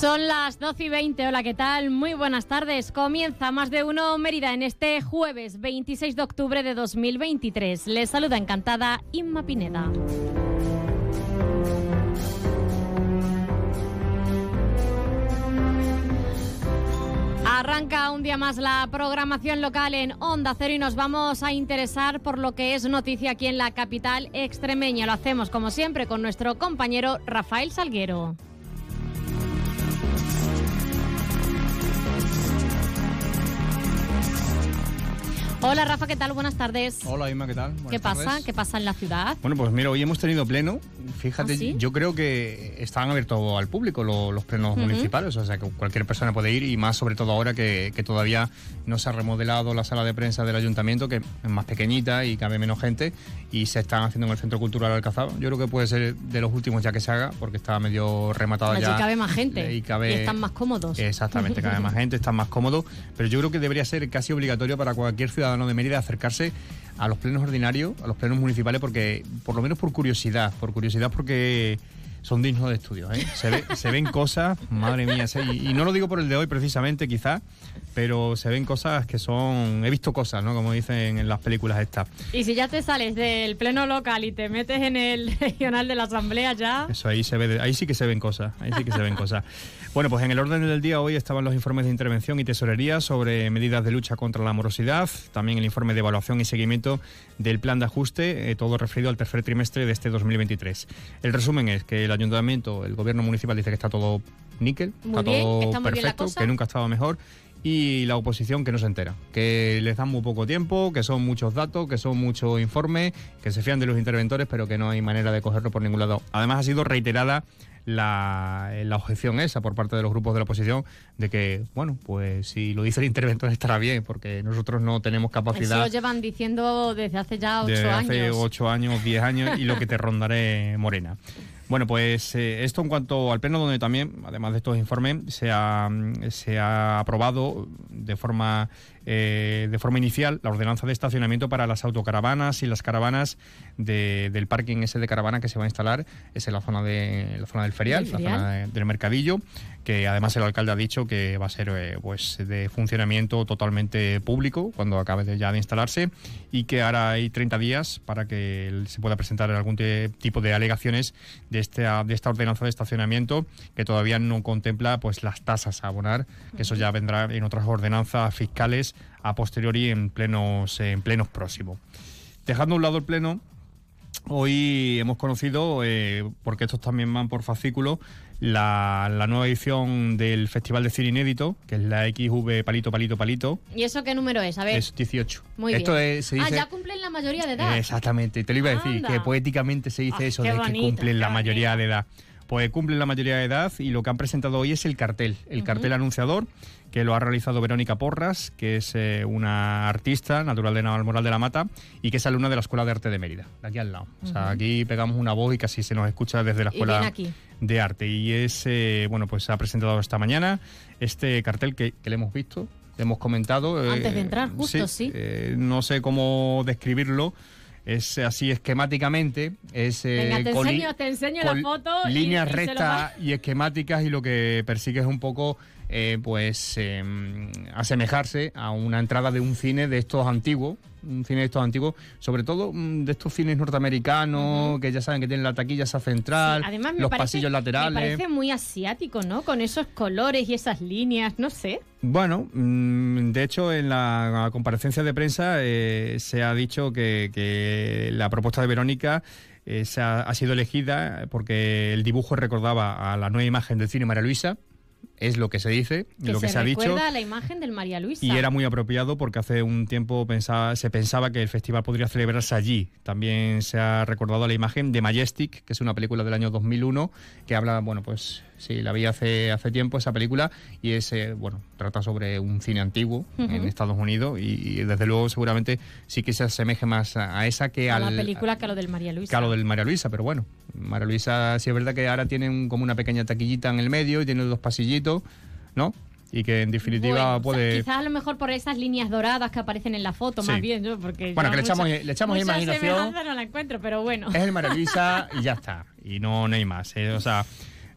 Son las 12 y 20. Hola, ¿qué tal? Muy buenas tardes. Comienza más de uno Mérida en este jueves 26 de octubre de 2023. Les saluda encantada Inma Pineda. Arranca un día más la programación local en Onda Cero y nos vamos a interesar por lo que es noticia aquí en la capital extremeña. Lo hacemos como siempre con nuestro compañero Rafael Salguero. Hola Rafa, ¿qué tal? Buenas tardes. Hola Inma, ¿qué tal? Buenas ¿Qué pasa? tardes. ¿Qué pasa en la ciudad? Bueno, pues mira, hoy hemos tenido pleno. Fíjate, ¿Ah, sí? yo creo que están abiertos al público lo- los plenos municipales, o sea que cualquier persona puede ir y más sobre todo ahora que, que todavía no se ha remodelado la sala de prensa del ayuntamiento, que es más pequeñita y cabe menos gente, y se están haciendo en el Centro Cultural Alcazaba. Yo creo que puede ser de los últimos ya que se haga, porque está medio rematada Allí ya. cabe más gente Y, cabe- y están más cómodos. Exactamente, cabe más gente, están más cómodos, pero yo creo que debería ser casi obligatorio para cualquier ciudadano de Mérida acercarse a los plenos ordinarios, a los plenos municipales, porque por lo menos por curiosidad, por curiosidad porque son dignos de estudio. ¿eh? Se, ve- se ven cosas, madre mía, se- y, y no lo digo por el de hoy precisamente, quizás, pero se ven cosas que son, he visto cosas, ¿no? Como dicen en las películas estas. Y si ya te sales del pleno local y te metes en el regional de la asamblea ya... Eso ahí se ve, ahí sí que se ven cosas, ahí sí que se ven cosas. Bueno, pues en el orden del día hoy estaban los informes de intervención y tesorería sobre medidas de lucha contra la morosidad, también el informe de evaluación y seguimiento del plan de ajuste, eh, todo referido al tercer trimestre de este 2023. El resumen es que el ayuntamiento, el gobierno municipal dice que está todo níquel, Muy está bien, todo está perfecto, que nunca ha estado mejor. Y la oposición que no se entera, que les dan muy poco tiempo, que son muchos datos, que son muchos informes, que se fían de los interventores, pero que no hay manera de cogerlo por ningún lado. Además, ha sido reiterada la, la objeción esa por parte de los grupos de la oposición de que, bueno, pues si lo dice el interventor estará bien, porque nosotros no tenemos Eso capacidad lo llevan diciendo desde hace ya ocho de hace años. 8 años, 10 años y lo que te rondaré morena. Bueno, pues eh, esto en cuanto al pleno, donde también, además de estos informes, se ha, mm, se ha aprobado de forma, eh, de forma inicial la ordenanza de estacionamiento para las autocaravanas y las caravanas de- del parking ese de caravana que se va a instalar, es en la zona, de, la zona del ferial, la ferial. zona de- del mercadillo, que además el alcalde ha dicho que va a ser eh, pues de funcionamiento totalmente público cuando acabe de, ya de instalarse y que ahora hay 30 días para que se pueda presentar algún tipo de alegaciones de esta, de esta ordenanza de estacionamiento que todavía no contempla pues las tasas a abonar, que eso ya vendrá en otras ordenanzas fiscales a posteriori en plenos, en plenos próximos. Dejando a un lado el pleno, Hoy hemos conocido, eh, porque estos también van por fascículo, la, la nueva edición del Festival de Cine Inédito, que es la XV Palito Palito Palito, ¿Y eso qué número es? A ver. es 18. Muy Esto bien. es- se Ah, dice, ya cumplen la mayoría de edad. Exactamente, te lo iba a decir, Anda. que poéticamente se dice Ah, eso de que cumplen la bonito. mayoría de edad. Pues cumplen la mayoría de edad y lo que han presentado hoy es el cartel, el cartel anunciador que lo ha realizado Verónica Porras, que es eh, una artista natural de Navalmoral de la Mata y que es alumna de la Escuela de Arte de Mérida, de aquí al lado. O sea, aquí pegamos una voz y casi se nos escucha desde la Y Escuela viene aquí. De Arte. Y es, eh, bueno, pues se ha presentado esta mañana este cartel que, que le hemos visto, le hemos comentado. eh, Antes de entrar, justo, sí. eh, no sé cómo describirlo. Es así esquemáticamente, es Venga, te enseño, te enseño la foto líneas y rectas y esquemáticas y lo que persigue es un poco eh, pues eh, asemejarse a una entrada de un cine de estos antiguos, un cine de estos antiguos, sobre todo mm, de estos cines norteamericanos que ya saben que tienen la taquilla esa central, Sí, además me los parece, pasillos Me laterales. parece muy asiático, ¿no? Con esos colores y esas líneas, no sé. Bueno, mm, de hecho, en la comparecencia de prensa eh, se ha dicho que, que la propuesta de Verónica eh, ha sido elegida porque el dibujo recordaba a la nueva imagen del cine María Luisa. Es lo que se dice, que lo que se, ha dicho. recuerda la imagen del María Luisa. Y era muy apropiado porque hace un tiempo pensaba, se pensaba que el festival podría celebrarse allí. También se ha recordado la imagen de Majestic, que es una película del año 2001 que habla, bueno, pues sí, la vi hace, hace tiempo esa película y es, eh, bueno, trata sobre un cine antiguo en Estados Unidos y, desde luego seguramente sí que se asemeje más a, esa que a la película que a lo del María Luisa. Que a lo del María Luisa, pero bueno, María Luisa sí es verdad que ahora tiene como una pequeña taquillita en el medio y tiene dos pasillitos, ¿no? y que en definitiva puede... quizás a lo mejor por esas líneas doradas que aparecen en la foto, más bien, yo, porque... Bueno, que le echamos, le echamos imaginación. no la encuentro, pero bueno. Es el María Luisa y ya está, y no, no hay más. ¿eh? O sea,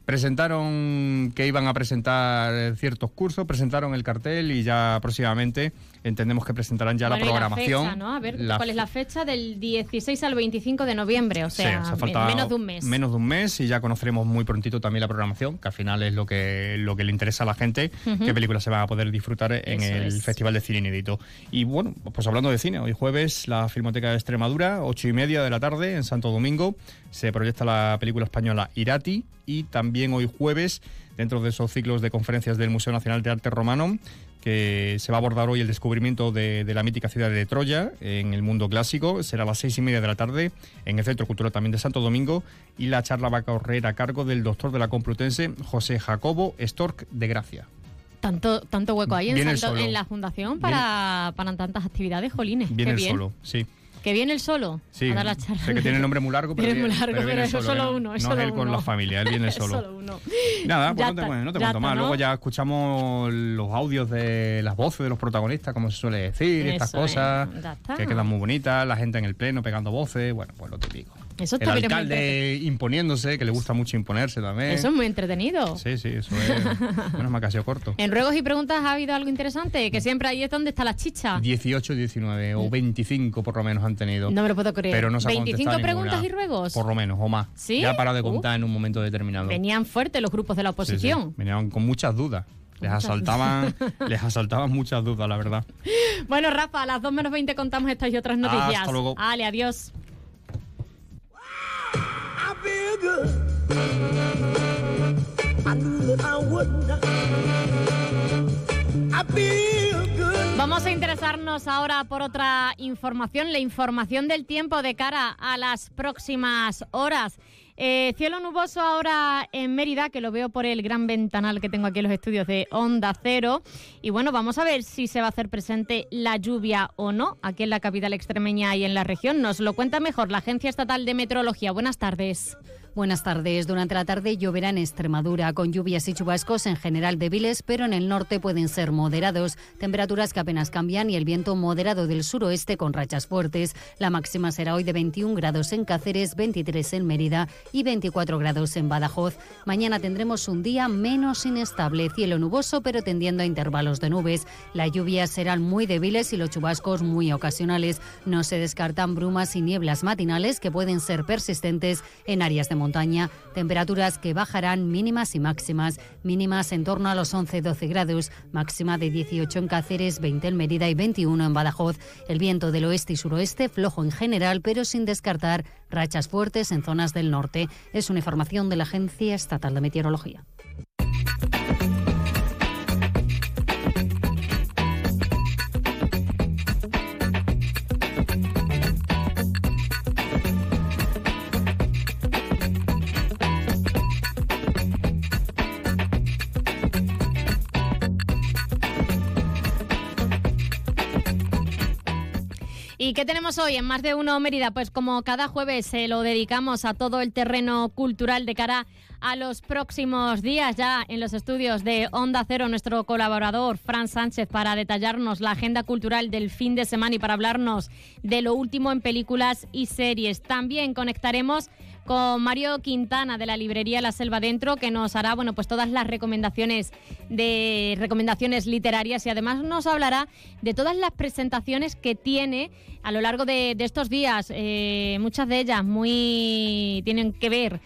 presentaron que iban a presentar ciertos cursos, presentaron el cartel y ya próximamente entendemos que presentarán ya la programación. La fecha, ¿no? A ver, ¿cuál es la fecha? Del 16 al 25 de noviembre, o sea, menos de un mes. Menos de un mes y ya conoceremos muy prontito también la programación, que al final es lo que, lo que le interesa a la gente, qué películas se van a poder disfrutar en el Festival de Cine Inédito. Y bueno, pues hablando de cine, hoy jueves la Filmoteca de Extremadura, ocho y media de la tarde en Santo Domingo, se proyecta la película española Irati y también hoy jueves, dentro de esos ciclos de conferencias del Museo Nacional de Arte Romano, que se va a abordar hoy el descubrimiento de, la mítica ciudad de Troya en el mundo clásico. Será a las seis y media de la tarde en el Centro Cultural también de Santo Domingo y la charla va a correr a cargo del doctor de la Complutense, José Jacobo Stork de Gracia. Tanto, tanto hueco ahí en, en, la fundación para, para tantas actividades, jolines. Viene el solo, sí. ¿Que viene él solo? Sí, a dar la charla. Sé que tiene el nombre muy largo, pero, viene, muy largo, pero, eso solo, uno. Es no solo es él con la familia, él viene solo. solo uno. Nada, pues no te, no te cuento más. Luego ya escuchamos los audios de las voces de los protagonistas, como se suele decir, estas cosas, que quedan muy bonitas, la gente en el pleno pegando voces, bueno, pues lo típico. Eso el alcalde imponiéndose, que le gusta mucho imponerse también. Eso es muy entretenido. Sí, sí, eso es. menos que ha corto. En ruegos y preguntas ha habido algo interesante, que siempre ahí es donde está la chicha. 18, 19 o 25 por lo menos han tenido. No me lo puedo creer. Pero no se ha 25 preguntas y ruegos. Por lo menos, o más. ¿Sí? Ya ha parado de contar en un momento determinado. Venían fuertes los grupos de la oposición. Venían con muchas dudas. Les asaltaban, les asaltaban muchas dudas, la verdad. Bueno, Rafa, a las 2 menos 20 contamos estas y otras noticias. Hasta luego. Ale, adiós. Vamos a interesarnos ahora por otra información, la información del tiempo de cara a las próximas horas. Eh, cielo nuboso ahora en Mérida, que lo veo por el gran ventanal que tengo aquí en los estudios de Onda Cero. Y bueno, vamos a ver si se va a hacer presente la lluvia o no aquí en la capital extremeña y en la región. Nos lo cuenta mejor la Agencia Estatal de Meteorología. Buenas tardes. Buenas tardes. Durante la tarde lloverá en Extremadura, con lluvias y chubascos en general débiles, pero en el norte pueden ser moderados. Temperaturas que apenas cambian y el viento moderado del suroeste con rachas fuertes. La máxima será hoy de 21 grados en Cáceres, 23 en Mérida y 24 grados en Badajoz. Mañana tendremos un día menos inestable, cielo nuboso, pero tendiendo a intervalos de nubes. Las lluvias serán muy débiles y los chubascos muy ocasionales. No se descartan brumas y nieblas matinales que pueden ser persistentes en áreas de montaña, temperaturas que bajarán mínimas y máximas, mínimas en torno a los 11-12 grados, máxima de 18 en Cáceres, 20 en Mérida y 21 en Badajoz. El viento del oeste y suroeste flojo en general, pero sin descartar rachas fuertes en zonas del norte. Es una información de la Agencia Estatal de Meteorología. ¿Y qué tenemos hoy en Más de Uno Mérida? Pues como cada jueves se lo dedicamos a todo el terreno cultural de cara a los próximos días ya en los estudios de Onda Cero, nuestro colaborador Fran Sánchez para detallarnos la agenda cultural del fin de semana y para hablarnos de lo último en películas y series. También conectaremos con Mario Quintana de la librería La Selva Dentro, que nos hará bueno, pues todas las recomendaciones de recomendaciones literarias y además nos hablará de todas las presentaciones que tiene a lo largo de, estos días. Eh, muchas de ellas muy tienen que ver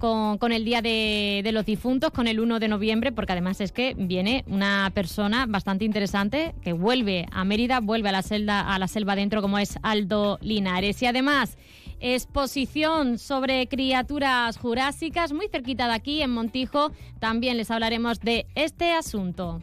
con, con el Día de, los Difuntos, con el 1 de noviembre, porque además es que viene una persona bastante interesante que vuelve a Mérida, vuelve a la selva, a la selva dentro, como es Aldo Linares. Y además, exposición sobre criaturas jurásicas, muy cerquita de aquí, en Montijo. También les hablaremos de este asunto.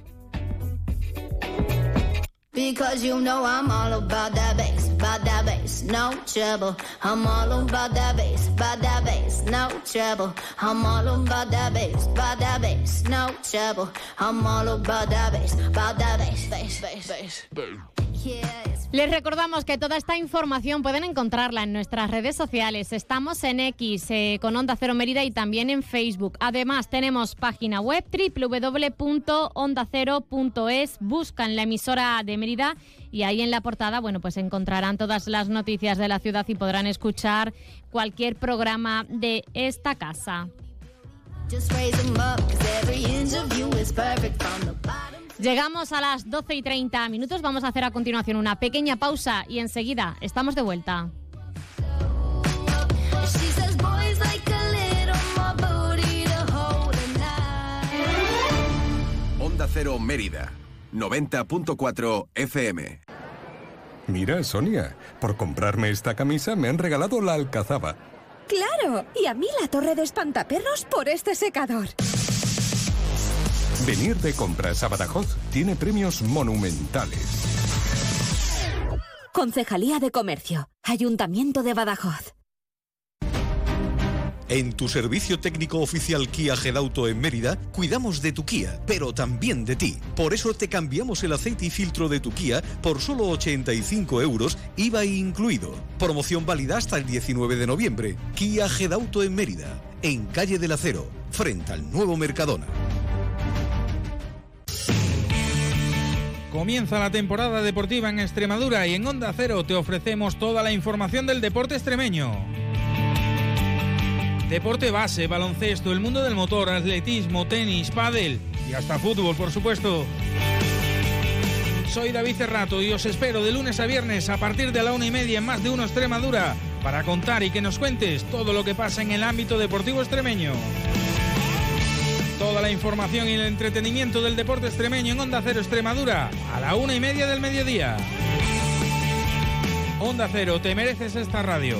Les recordamos que toda esta información pueden encontrarla en nuestras redes sociales. Estamos en X eh, con Onda Cero Mérida y también en Facebook. Además, tenemos página web www.ondacero.es. Buscan la emisora de Mérida y ahí en la portada, bueno, pues encontrarán todas las noticias de la ciudad y podrán escuchar cualquier programa de esta casa. 'em. Llegamos a las 12 y 30 minutos. Vamos a hacer a continuación una pequeña pausa y enseguida estamos de vuelta. Onda Cero Mérida. 90.4 FM. Mira, Sonia, por comprarme esta camisa me han regalado la alcazaba. ¡Claro! Y a mí la torre de espantaperros por este secador. Venir de compras a Badajoz tiene premios monumentales. Concejalía de Comercio. Ayuntamiento de Badajoz. En tu servicio técnico oficial Kia Gedauto en Mérida, cuidamos de tu Kia, pero también de ti. Por eso te cambiamos el aceite y filtro de tu Kia por solo 85 euros, IVA incluido. Promoción válida hasta el 19 de noviembre. Kia Gedauto en Mérida, en Calle del Acero, frente al nuevo Mercadona. Comienza la temporada deportiva en Extremadura y en Onda Cero te ofrecemos toda la información del deporte extremeño. Deporte base, baloncesto, el mundo del motor, atletismo, tenis, pádel y hasta fútbol, por supuesto. Soy David Cerrato y os espero de lunes a viernes a partir de la una y media en más de uno Extremadura para contar y que nos cuentes todo lo que pasa en el ámbito deportivo extremeño. Toda la información y el entretenimiento del deporte extremeño en Onda Cero Extremadura a la una y media del mediodía. Onda Cero, te mereces esta radio.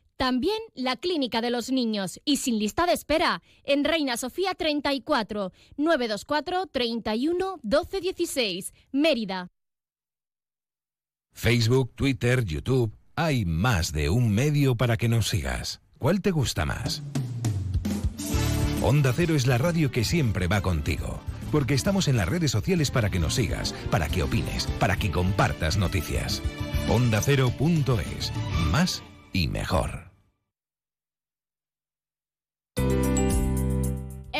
También la Clínica de los Niños. Y sin lista de espera. En Reina Sofía 34, 924 31 12 16. Mérida. Facebook, Twitter, YouTube. Hay más de un medio para que nos sigas. ¿Cuál te gusta más? Onda Cero es la radio que siempre va contigo. Porque estamos en las redes sociales para que nos sigas, para que opines, para que compartas noticias. OndaCero.es. Más y mejor.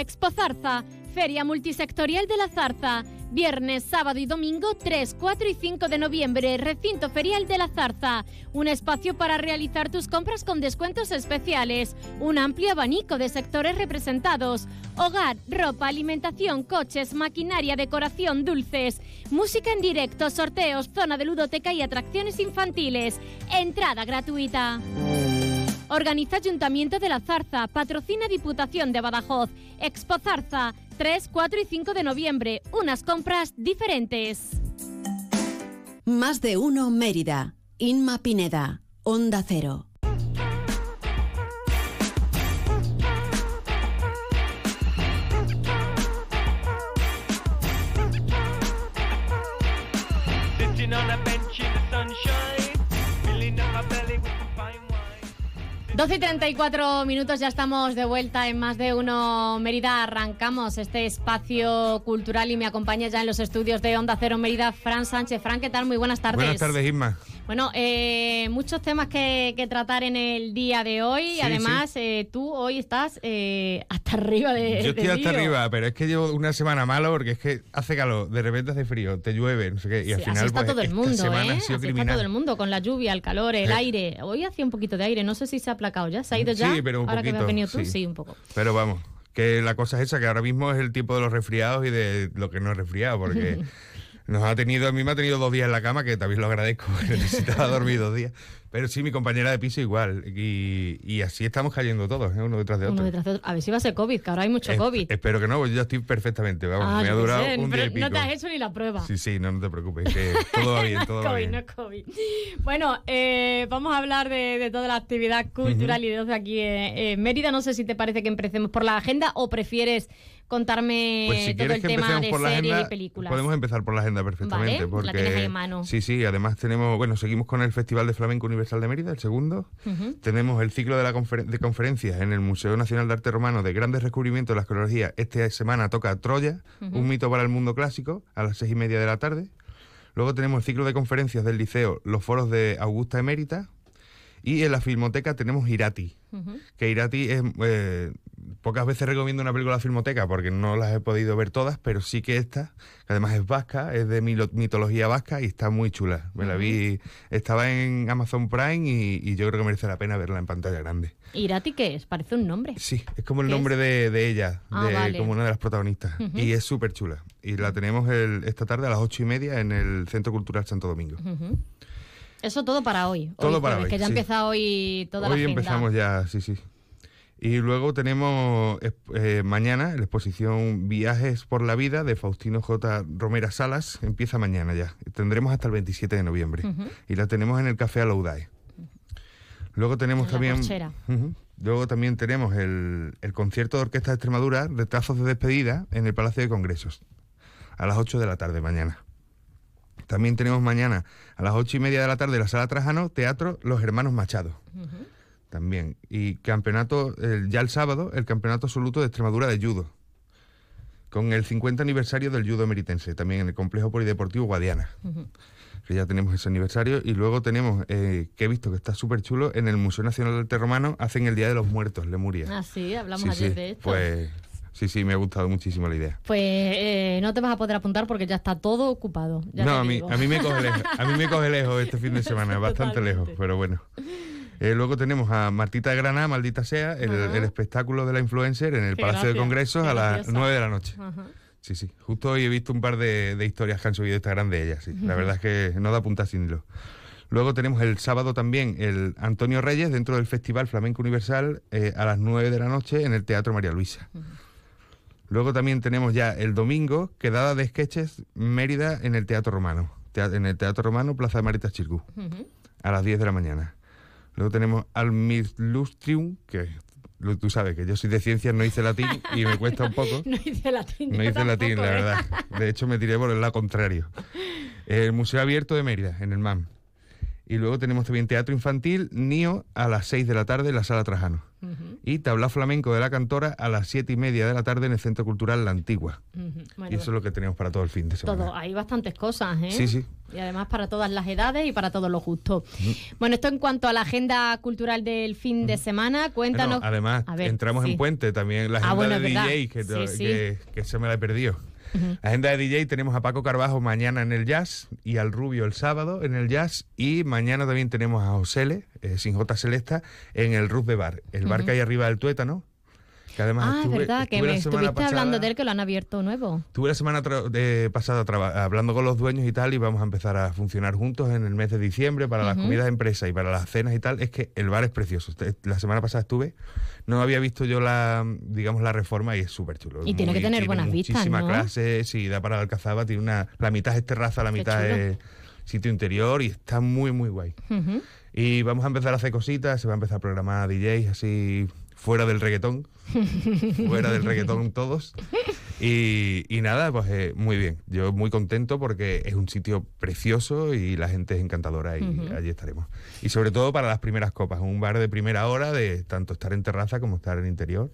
Expo Zarza, Feria Multisectorial de la Zarza. Viernes, sábado y domingo 3, 4 y 5 de noviembre, Recinto Ferial de la Zarza. Un espacio para realizar tus compras con descuentos especiales. Un amplio abanico de sectores representados. Hogar, ropa, alimentación, coches, maquinaria, decoración, dulces. Música en directo, sorteos, zona de ludoteca y atracciones infantiles. Entrada gratuita. Organiza Ayuntamiento de la Zarza, patrocina Diputación de Badajoz, Expo Zarza, 3, 4 y 5 de noviembre, unas compras diferentes. Más de uno Mérida. Inma Pineda. Onda Cero. 12 y 34 minutos, ya estamos de vuelta en más de uno Mérida. Arrancamos este espacio cultural y me acompaña ya en los estudios de Onda Cero Mérida, Fran Sánchez. Fran, ¿qué tal? Muy buenas tardes. Buenas tardes, Isma. Bueno, eh, muchos temas que, que tratar en el día de hoy. Sí, Además, eh, tú hoy estás eh, hasta arriba de. Yo estoy de hasta arriba, pero es que llevo una semana malo porque es que hace calor, de repente hace frío, te llueve, no sé qué, y al Sí, final así está pues, todo el mundo, semana ¿eh? Así está todo el mundo, con la lluvia, el calor, el aire. Hoy hacía un poquito de aire, no sé si se ha aplacado ya. ¿Se ha ido ya? Sí, pero un Ahora que me has poquito, venido tú, sí. un poco. Pero vamos, que la cosa es esa, que ahora mismo es el tiempo de los resfriados y de lo que no es resfriado, porque nos ha tenido, a mí me ha tenido dos días en la cama, que también lo agradezco, necesitaba dormir dos días. Pero sí, mi compañera de piso igual, y, y así estamos cayendo todos, ¿eh? uno detrás de otro. Uno detrás de otro. A ver si va a ser COVID, que ahora hay mucho Es- COVID. Espero que no, pues yo estoy perfectamente, vamos, Ah, me ha durado sé, un día y pico. No te has hecho ni la prueba. Sí, sí, no, no te preocupes, que todo va bien, no todo va COVID, bien. no es COVID. Bueno, eh, vamos a hablar de, de toda la actividad cultural y de aquí en, en Mérida. No sé si te parece que empecemos por la agenda o prefieres contarme Pues si todo quieres el que tema de por la series agenda, y películas. podemos empezar por la agenda perfectamente. Vale, porque, la tienes ahí en mano. Sí, sí, además tenemos, bueno, seguimos con el Festival de Flamenco Universal de Mérida, el segundo. Tenemos el ciclo de, la de conferencias en el Museo Nacional de Arte Romano de grandes descubrimientos de la arqueología. Esta semana toca Troya, un mito para el mundo clásico, a las seis y media de la tarde. Luego tenemos el ciclo de conferencias del liceo, los foros de Augusta Emérita. Y en la Filmoteca tenemos Irati, que Irati es... eh, pocas veces recomiendo una película de la Filmoteca porque no las he podido ver todas, pero sí que esta, que además es vasca, es de mitología vasca y está muy chula. Me la vi, estaba en Amazon Prime y, y yo creo que merece la pena verla en pantalla grande. ¿Irati qué es? Parece un nombre. Sí, es como el ¿Qué nombre de, de ella, Ah, de, vale. como una de las protagonistas. Y es súper chula. Y la tenemos el- esta tarde a las ocho y media en el Centro Cultural Santo Domingo. Eso todo para hoy. Todo hoy para jueves, hoy, Que ya sí. empieza hoy toda la Hoy empezamos ya, sí, sí. Y luego tenemos eh, mañana la exposición Viajes por la Vida de Faustino J. Romera Salas. Empieza mañana ya. Tendremos hasta el 27 de noviembre. Y la tenemos en el Café Alaudae. Luego tenemos En también... Luego también tenemos el, el concierto de Orquesta de Extremadura, Retrazos de Despedida, en el Palacio de Congresos, a las 8 de la tarde mañana. También tenemos mañana a las ocho y media de la tarde en la Sala Trajano, Teatro Los Hermanos Machado. También. Y campeonato, ya el sábado, el Campeonato Absoluto de Extremadura de Judo. Con el 50 aniversario del judo meritense, también en el Complejo Polideportivo Guadiana. Que ya tenemos ese aniversario. Y luego tenemos, eh, que he visto que está súper chulo, en el Museo Nacional del Arte Romano hacen el Día de los Muertos, Lemuria. Ah, sí, hablamos Sí, ayer sí, de esto. Pues sí, sí, me ha gustado muchísimo la idea. Pues eh, no te vas a poder apuntar porque ya está todo ocupado. ya no, a mí, a mí me coge lejos, a mí me coge lejos este fin de semana, bastante lejos, pero bueno. Eh, luego tenemos a Martita de Granada, maldita sea, el, espectáculo de la influencer en el Qué Palacio de Congresos a las graciosa. 9 de la noche. Ajá. Sí, sí. Justo hoy he visto un par de, de historias que han subido Instagram de ella, sí. La verdad es que no da punta sin hilo. Luego tenemos el sábado también el Antonio Reyes dentro del Festival Flamenco Universal eh, a las 9 de la noche en el Teatro María Luisa. Luego también tenemos ya el domingo quedada de sketches Mérida en el Teatro Romano. En el Teatro Romano, Plaza de Maritas Chircú, a las 10 de la mañana. Luego tenemos al Lustrium, que tú sabes que yo soy de ciencias, no hice latín y me cuesta un poco. No hice latín. No hice latín, la ¿eh? verdad. De hecho, me tiré por el lado contrario. El Museo Abierto de Mérida, en el MAM. Y luego tenemos también Teatro Infantil, NIO, a las 6 de la tarde en la Sala Trajano. Y Tablao Flamenco de la Cantora a las 7 y media de la tarde en el Centro Cultural La Antigua. Bueno, y eso es lo que tenemos para todo el fin de semana. todo, hay bastantes cosas, ¿eh? Sí, sí. Y además para todas las edades y para todos los gustos. Bueno, esto en cuanto a la agenda cultural del fin de semana, cuéntanos. Bueno, además, ver, entramos sí. en puente también, la Ah, agenda bueno, de es verdad. DJ, que, Sí, sí. que- que se me la he perdido. Agenda de DJ tenemos a Paco Carbajo mañana en el jazz y al Rubio el sábado en el jazz y mañana también tenemos a Josele, eh, sin J Celesta, en el Ruz de Bar, el bar Ujú. que hay arriba del tuétano. Que además Ah, es estuve- verdad, que estuve me la semana estuviste hablando pasada- de él que lo han abierto nuevo. Estuve la semana de- pasada hablando con los dueños y tal y vamos a empezar a funcionar juntos en el mes de diciembre para las Ujú. comidas de empresa y para las cenas y tal. Es que el bar es precioso. Este- La semana pasada estuve, no había visto yo la, digamos, la reforma y es súper chulo. Y tiene que tener buenas vistas, Muchísima ¿no? clase, sí, da para la Alcazaba, tiene una, la mitad es terraza, la Qué mitad chulo. es sitio interior y está muy, muy guay. Ujú. Y vamos a empezar a hacer cositas, se va a empezar a programar DJs así fuera del reggaetón, fuera del reggaetón todos. Y, y nada, pues eh, muy bien. Yo muy contento porque es un sitio precioso y la gente es encantadora y allí estaremos. Y sobre todo para las primeras copas, un bar de primera hora de tanto estar en terraza como estar en interior.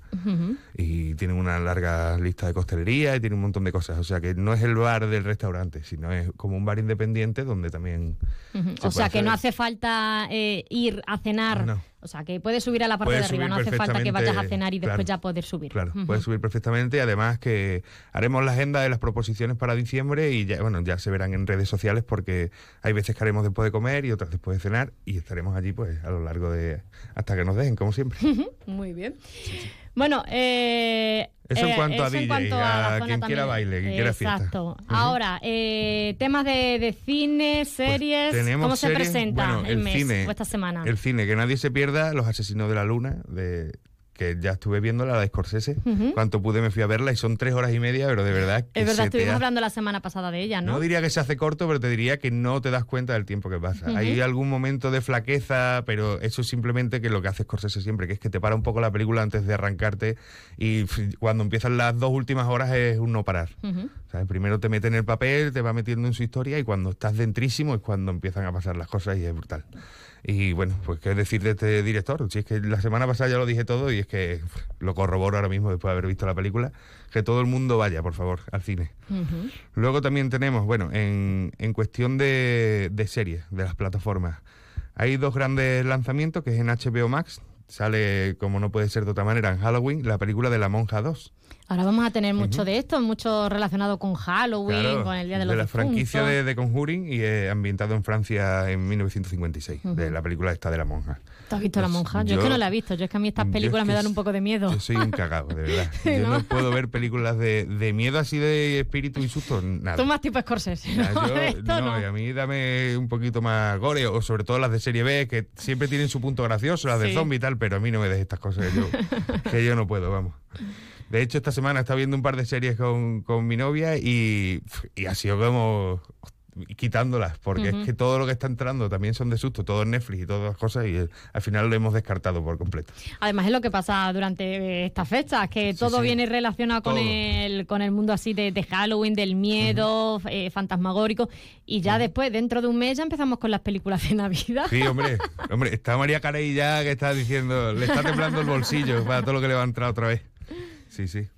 Y tienen una larga lista de costelería y tiene un montón de cosas. O sea que no es el bar del restaurante, sino es como un bar independiente donde también... Se O sea que no hace falta eh, ir a cenar. No. O sea que puedes subir a la parte Puedes de arriba, no hace falta que vayas a cenar y después claro. ya poder subir. Claro, puedes subir perfectamente y además que haremos la agenda de las proposiciones para diciembre y ya, bueno, ya se verán en redes sociales porque hay veces que haremos después de comer y otras después de cenar y estaremos allí pues a lo largo de hasta que nos dejen, como siempre. Muy bien. Bueno, eh, Eso en eh, cuanto a eso DJ, cuanto a quien quiera baile, quien quiera fiesta. Exacto. Ahora, eh, temas de, de cine, series, Pues ¿cómo se series, presenta bueno, el, el mes cine, o esta semana? El cine, que nadie se pierda, Los Asesinos de la Luna, de que ya estuve viendo la de Scorsese. Ujú. Cuanto pude me fui a verla y son tres horas y media, pero de verdad que es verdad, estuvimos ha- hablando la semana pasada de ella, ¿no? No diría que se hace corto, pero te diría que no te das cuenta del tiempo que pasa. Ujú. Hay algún momento de flaqueza, pero eso es simplemente que lo que hace Scorsese siempre, que es que te para un poco la película antes de arrancarte y cuando empiezan las dos últimas horas es un no parar. Ujú. ¿Sabes? Primero te mete en el papel, te va metiendo en su historia y cuando estás dentrísimo es cuando empiezan a pasar las cosas y es brutal. Y bueno, pues qué decir de este director. Si es que la semana pasada ya lo dije todo y es que lo corroboro ahora mismo después de haber visto la película. Que todo el mundo vaya, por favor, al cine. Luego también tenemos, bueno, en, en cuestión de, de series, de las plataformas, hay dos grandes lanzamientos, que es en HBO Max, sale, como no puede ser de otra manera, en Halloween, la película de La Monja 2. Ahora vamos a tener mucho de esto, mucho relacionado con Halloween, Claro, con el Día de los la Difuntos. franquicia de, de Conjuring y eh, ambientado en Francia en 1956, de Ujú. la película esta de La Monja. ¿Tú has visto La Pues Monja? Yo, yo- es que no la he visto, yo es que a mí estas es películas que me dan un poco de miedo. Yo soy un cagado, de verdad. Yo ¿No? no puedo ver películas de, de miedo así de espíritu y susto, nada. Tú más tipo Scorsese, ¿no? yo- De esto no, no. y a mí dame un poquito más gore, o sobre todo las de serie B, que siempre tienen su punto gracioso, las de zombie y tal, pero a mí no me des estas cosas, que yo, que yo no puedo, vamos. De hecho, esta semana estado viendo un par de series con, con mi novia y, y ha sido como quitándolas, porque es que todo lo que está entrando también son de susto, todo es Netflix y todas las cosas, y eh, al final lo hemos descartado por completo. Además es lo que pasa durante eh, estas fechas, que todo sí. viene relacionado con el, con el mundo así de, de Halloween, del miedo, eh, fantasmagórico, y ya después, dentro de un mes, ya empezamos con las películas de Navidad. Sí, hombre, hombre, está María Carey ya que está diciendo, le está temblando el bolsillo para todo lo que le va a entrar otra vez. Sí, sí.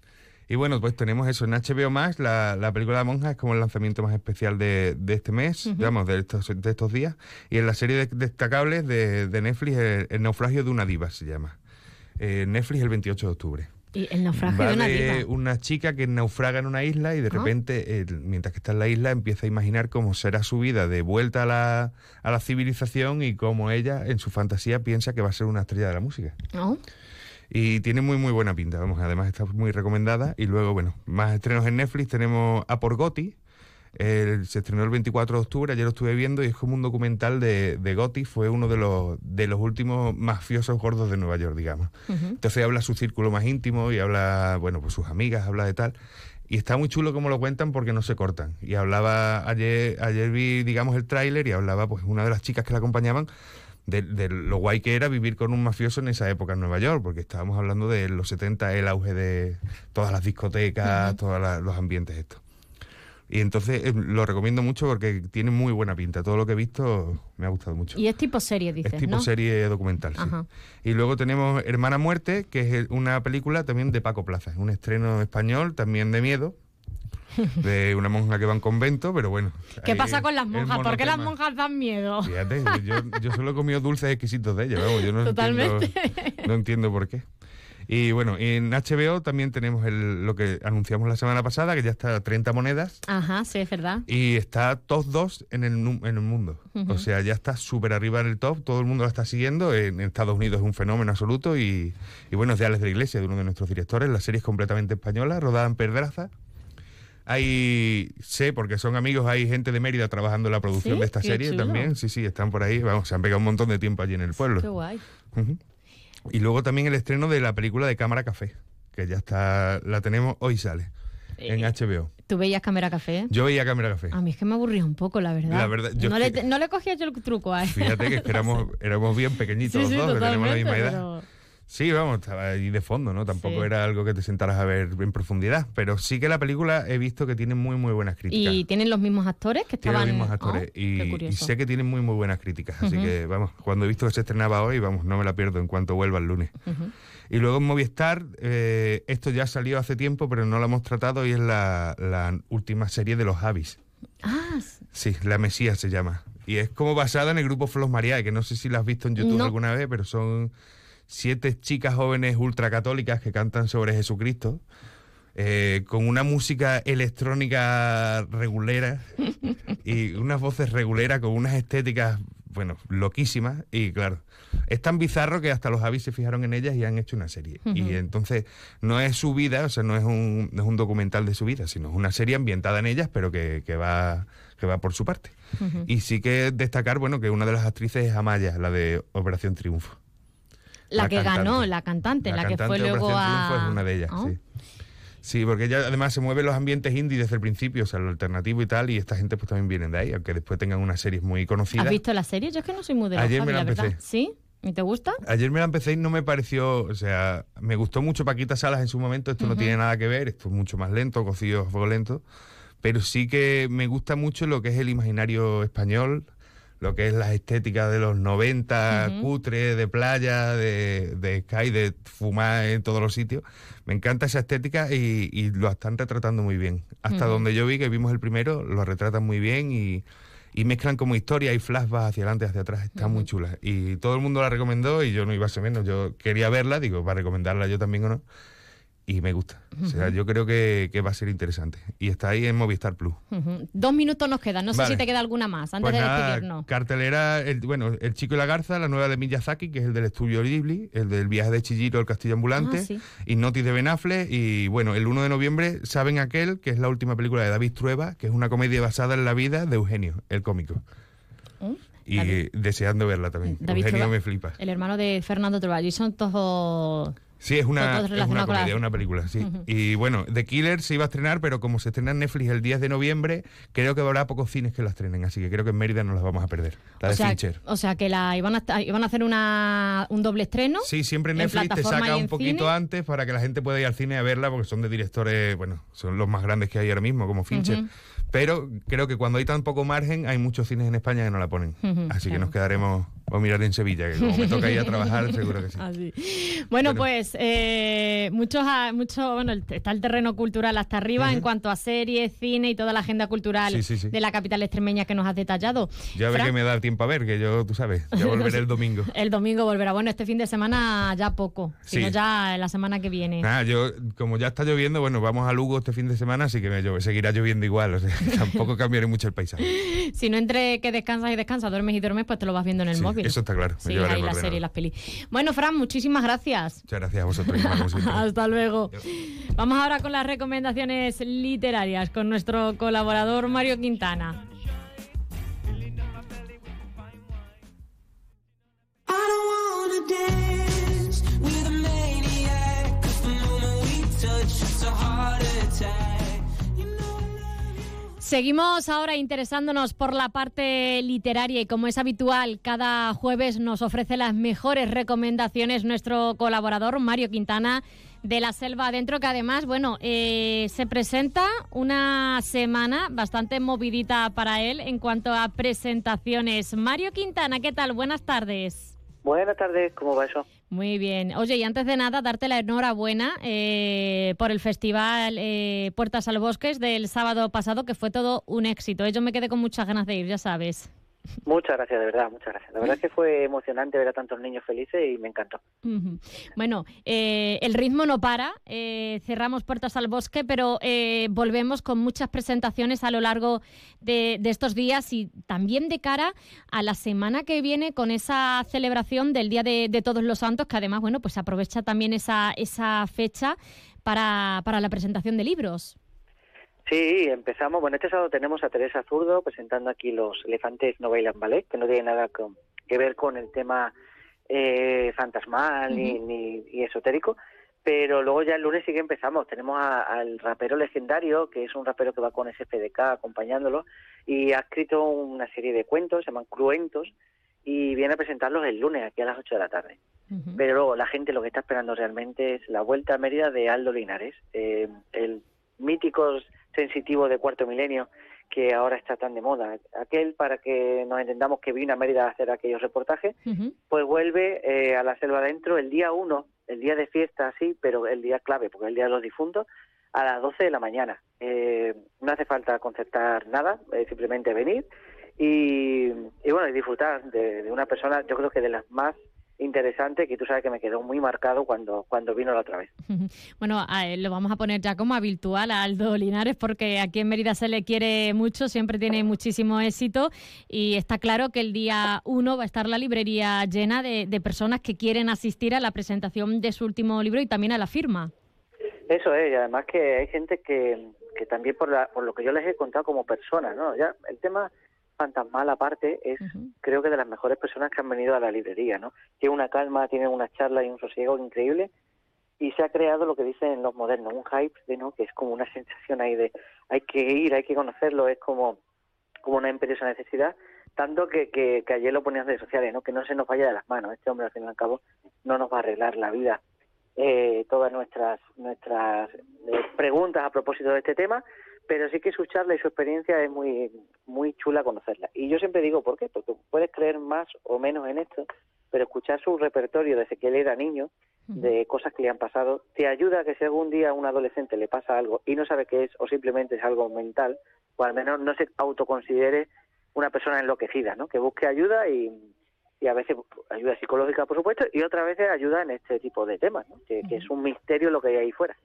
Y bueno, pues tenemos eso en HBO Max, la, la película de Monja es como el lanzamiento más especial de, de este mes, digamos, de estos, de estos días. Y en la serie de destacables de, de Netflix, el, El naufragio de una diva se llama. Eh, Netflix el 28 de octubre. Y el naufragio Va de una de diva. una chica que naufraga en una isla y de Ah. repente, eh, mientras que está en la isla, empieza a imaginar cómo será su vida de vuelta a la, a la civilización y cómo ella, en su fantasía, piensa que va a ser una estrella de la música. ¿No? Y tiene muy, muy buena pinta, vamos, además está muy recomendada. Y luego, bueno, más estrenos en Netflix, tenemos A por Gotti. El- se estrenó el 24 de octubre, ayer lo estuve viendo y es como un documental de, de Gotti, fue uno de los, de los últimos mafiosos gordos de Nueva York, digamos. Entonces habla su círculo más íntimo y habla, bueno, pues sus amigas, habla de tal. Y está muy chulo como lo cuentan porque no se cortan. Y hablaba, ayer, ayer vi, digamos, el tráiler y hablaba, pues, una de las chicas que la acompañaban de, de lo guay que era vivir con un mafioso en esa época en Nueva York, porque estábamos hablando de los 70, el auge de todas las discotecas, todos los ambientes estos. Y entonces eh, lo recomiendo mucho porque tiene muy buena pinta. Todo lo que he visto me ha gustado mucho. Y es tipo serie, dices, Es tipo ¿no? serie documental, sí. Y luego tenemos Hermana Muerte, que es una película también de Paco Plaza. Es un estreno español, también de miedo, de una monja que va a un convento, pero bueno. ¿Qué pasa con las monjas? ¿Por qué las monjas dan miedo? Fíjate, yo, yo solo he comido dulces exquisitos de ellas, vamos, yo no Totalmente. entiendo, no entiendo por qué. Y bueno, en HBO también tenemos el, lo que anunciamos la semana pasada, que ya está a 30 monedas. Ajá, sí, es verdad. Y está top 2 en el, en el mundo. Ujú. O sea, ya está súper arriba en el top, todo el mundo la está siguiendo. En Estados Unidos es un fenómeno absoluto. Y, y bueno, es de Alex de la Iglesia, de uno de nuestros directores. La serie es completamente española, rodada en Pedraza. Hay, sé, porque son amigos, hay gente de Mérida trabajando en la producción Sí, de esta qué serie chulo. también. Sí, sí, están por ahí. Vamos, se han pegado un montón de tiempo allí en el pueblo. Qué guay. Y luego también el estreno de la película de Cámara Café, que ya está, la tenemos, hoy sale, en HBO. ¿Tú veías Cámara Café? Yo veía Cámara Café. A mí es que me aburría un poco, la verdad. La verdad, yo no, le, que- no le cogía yo el truco a él. Fíjate que, es que éramos, éramos bien pequeños Sí, los sí, dos, que tenemos la misma edad. pero- Sí, vamos, estaba ahí de fondo, ¿no? Tampoco Sí. era algo que te sentaras a ver en profundidad, pero sí que la película he visto que tiene muy, muy buenas críticas. Y tienen los mismos actores que estaban. los mismos actores Oh, y, sé que tienen muy, muy buenas críticas. Así que, vamos, cuando he visto que se estrenaba hoy, vamos, no me la pierdo en cuanto vuelva el lunes. Y luego en Movistar, eh, esto ya salió hace tiempo, pero no lo hemos tratado y es la, la última serie de los Javis. Ah, Sí, La Mesías se llama. Y es como basada en el grupo Flos Mariae, que no sé si la has visto en YouTube No. alguna vez, pero son siete chicas jóvenes ultracatólicas que cantan sobre Jesucristo. eh, con una música electrónica regulera y unas voces reguleras con unas estéticas, bueno, loquísimas. Y claro, es tan bizarro que hasta los Javis se fijaron en ellas y han hecho una serie. Y entonces no es su vida, o sea, no es un, no es un documental de su vida, sino es una serie ambientada en ellas, pero que, que va, que va por su parte. Y sí que destacar, bueno, que una de las actrices es Amaya, la de Operación Triunfo. La, La que cantante. ganó, la cantante, la, que cantante fue luego a. Triunfo es una de ellas, Oh. sí. Sí, porque ella además se mueve en los ambientes indie desde el principio, o sea, lo alternativo y tal, y esta gente pues también vienen de ahí, aunque después tengan unas series muy conocidas. ¿Has visto la serie? Yo es que no soy muy de los Ayer Javi, me la verdad. empecé. ¿Sí? ¿Y te gusta? Ayer me la empecé y no me pareció, o sea, me gustó mucho Paquita Salas en su momento, esto no tiene nada que ver, esto es mucho más lento, cocido fuego lento, pero sí que me gusta mucho lo que es el imaginario español, lo que es la estética de los 90, Ujú. cutre, de playa, de, de sky, de fumar en todos los sitios. Me encanta esa estética y, y lo están retratando muy bien. Hasta donde yo vi que vimos el primero, lo retratan muy bien y, y mezclan como historia y flashbacks hacia adelante, hacia atrás. Está muy chula. Y todo el mundo la recomendó y yo no iba a ser menos. Yo quería verla, digo, para recomendarla yo también o no. Y me gusta. O sea, yo creo que, que va a ser interesante. Y está ahí en Movistar Plus. Dos minutos nos quedan. No sé si te queda alguna más antes Pues de nada, despedirnos. cartelera, el, bueno, El Chico y la Garza, la nueva de Miyazaki, que es el del estudio Ghibli, el del viaje de Chihiro, el castillo ambulante, Ah, sí. Hipnotis de Ben Affleck, y bueno, el 1 de noviembre, Saben Aquel, que es la última película de David Trueba, que es una comedia basada en la vida de Eugenio, el cómico. ¿Mm? Y David- deseando verla también. David Eugenio me flipa. El hermano de Fernando Trueba. Y son todos. Sí, es una, es una la- comedia, una película, sí. Y bueno, The Killer se iba a estrenar, pero como se estrena en Netflix el 10 de noviembre, creo que habrá pocos cines que la estrenen, así que creo que en Mérida no las vamos a perder. La o de sea, Fincher. o sea, que la iban a, iban a hacer una, un doble estreno. Sí, siempre en Netflix te saca un poquito cine. antes para que la gente pueda ir al cine a verla, porque son de directores, bueno, son los más grandes que hay ahora mismo, como Fincher. Pero creo que cuando hay tan poco margen, hay muchos cines en España que no la ponen. Así que nos quedaremos a mirar en Sevilla, que como me toca ir a trabajar, seguro que sí. Así. Bueno, pues eh, muchos, mucho, bueno, está el terreno cultural hasta arriba en cuanto a series, cine y toda la agenda cultural Sí, sí, sí. de la capital extremeña que nos has detallado. Ya ve Fran, que me da tiempo a ver, que yo, tú sabes, ya volveré el domingo. El domingo volverá. Bueno, este fin de semana ya poco, sino ya la semana que viene. Nada, yo, como ya está lloviendo, bueno, vamos a Lugo este fin de semana, así que me llueve, seguirá lloviendo igual, o sea, tampoco cambiaré mucho el paisaje. Si no entre que descansas y descansas, duermes y duermes, pues te lo vas viendo en el Sí, eso está claro, me Sí, ahí la serie y las pelis. Bueno, Fran, muchísimas gracias. Muchas gracias a vosotros. Hasta luego. Vamos ahora con las recomendaciones literarias con nuestro colaborador Mario Quintana. Seguimos ahora interesándonos por la parte literaria y como es habitual, cada jueves nos ofrece las mejores recomendaciones nuestro colaborador Mario Quintana de la Selva Adentro, que además, bueno, eh, se presenta una semana bastante movidita para él en cuanto a presentaciones. Mario Quintana, ¿qué tal? Buenas tardes. Buenas tardes, ¿cómo va eso? Muy bien. Oye, y antes de nada, darte la enhorabuena eh, por el festival eh, Puertas al Bosques del sábado pasado, que fue todo un éxito. Eh, Yo me quedé con muchas ganas de ir, ya sabes. Muchas gracias, de verdad, muchas gracias. La verdad es que fue emocionante ver a tantos niños felices y me encantó. Bueno, eh, el ritmo no para. eh, cerramos Puertas al Bosque, pero eh, volvemos con muchas presentaciones a lo largo de, estos días y también de cara a la semana que viene con esa celebración del Día de, de Todos los Santos, que además, bueno, pues aprovecha también esa, esa fecha para, para la presentación de libros. Sí, empezamos. Bueno, este sábado tenemos a Teresa Zurdo presentando aquí Los elefantes no bailan ballet, que no tiene nada con- que ver con el tema eh, fantasmal ni, ni- esotérico. Pero luego ya el lunes sí que empezamos. Tenemos a- al rapero legendario, que es un rapero que va con SFDK acompañándolo, y ha escrito una serie de cuentos, se llaman Cruentos, y viene a presentarlos el lunes aquí a las 8 de la tarde. Pero luego la gente lo que está esperando realmente es la vuelta a Mérida de Aldo Linares, eh, el mítico sensitivo de cuarto milenio que ahora está tan de moda. Aquel, para que nos entendamos que vino a Mérida a hacer aquellos reportajes, pues vuelve eh, a la selva adentro el día 1, el día de fiesta, sí, pero el día clave, porque es el día de los difuntos, a las 12 de la mañana. Eh, no hace falta concertar nada, eh, simplemente venir y, y bueno, y disfrutar de, de una persona, yo creo que de las más interesantes, que tú sabes que me quedó muy marcado cuando, cuando vino la otra vez. Bueno, a él lo vamos a poner ya como habitual a Aldo Linares porque aquí en Mérida se le quiere mucho, siempre tiene muchísimo éxito y está claro que el día 1 va a estar la librería llena de, de personas que quieren asistir a la presentación de su último libro y también a la firma. Eso es, y además que hay gente que, que también por, la, por lo que yo les he contado como personas, ¿no? Ya el tema fantasmal aparte es creo que de las mejores personas que han venido a la librería, ¿no? Tiene una calma, tiene una charla y un sosiego increíble y se ha creado lo que dicen los modernos, un hype de no que es como una sensación ahí de hay que ir, hay que conocerlo, es como como una imperiosa necesidad, tanto que, que, que ayer lo ponían en redes sociales, ¿no? que no se nos vaya de las manos, este hombre al fin y al cabo no nos va a arreglar la vida. Eh, todas nuestras nuestras eh, preguntas a propósito de este tema, pero sí que su charla y su experiencia es muy muy chula conocerla. Y yo siempre digo, ¿por qué? Porque puedes creer más o menos en esto, pero escuchar su repertorio desde que él era niño, de cosas que le han pasado, te ayuda a que si algún día a un adolescente le pasa algo y no sabe qué es o simplemente es algo mental, o al menos no se autoconsidere una persona enloquecida, ¿no? Que busque ayuda y, y a veces ayuda psicológica, por supuesto, y otras veces ayuda en este tipo de temas, ¿no? que, que es un misterio lo que hay ahí fuera.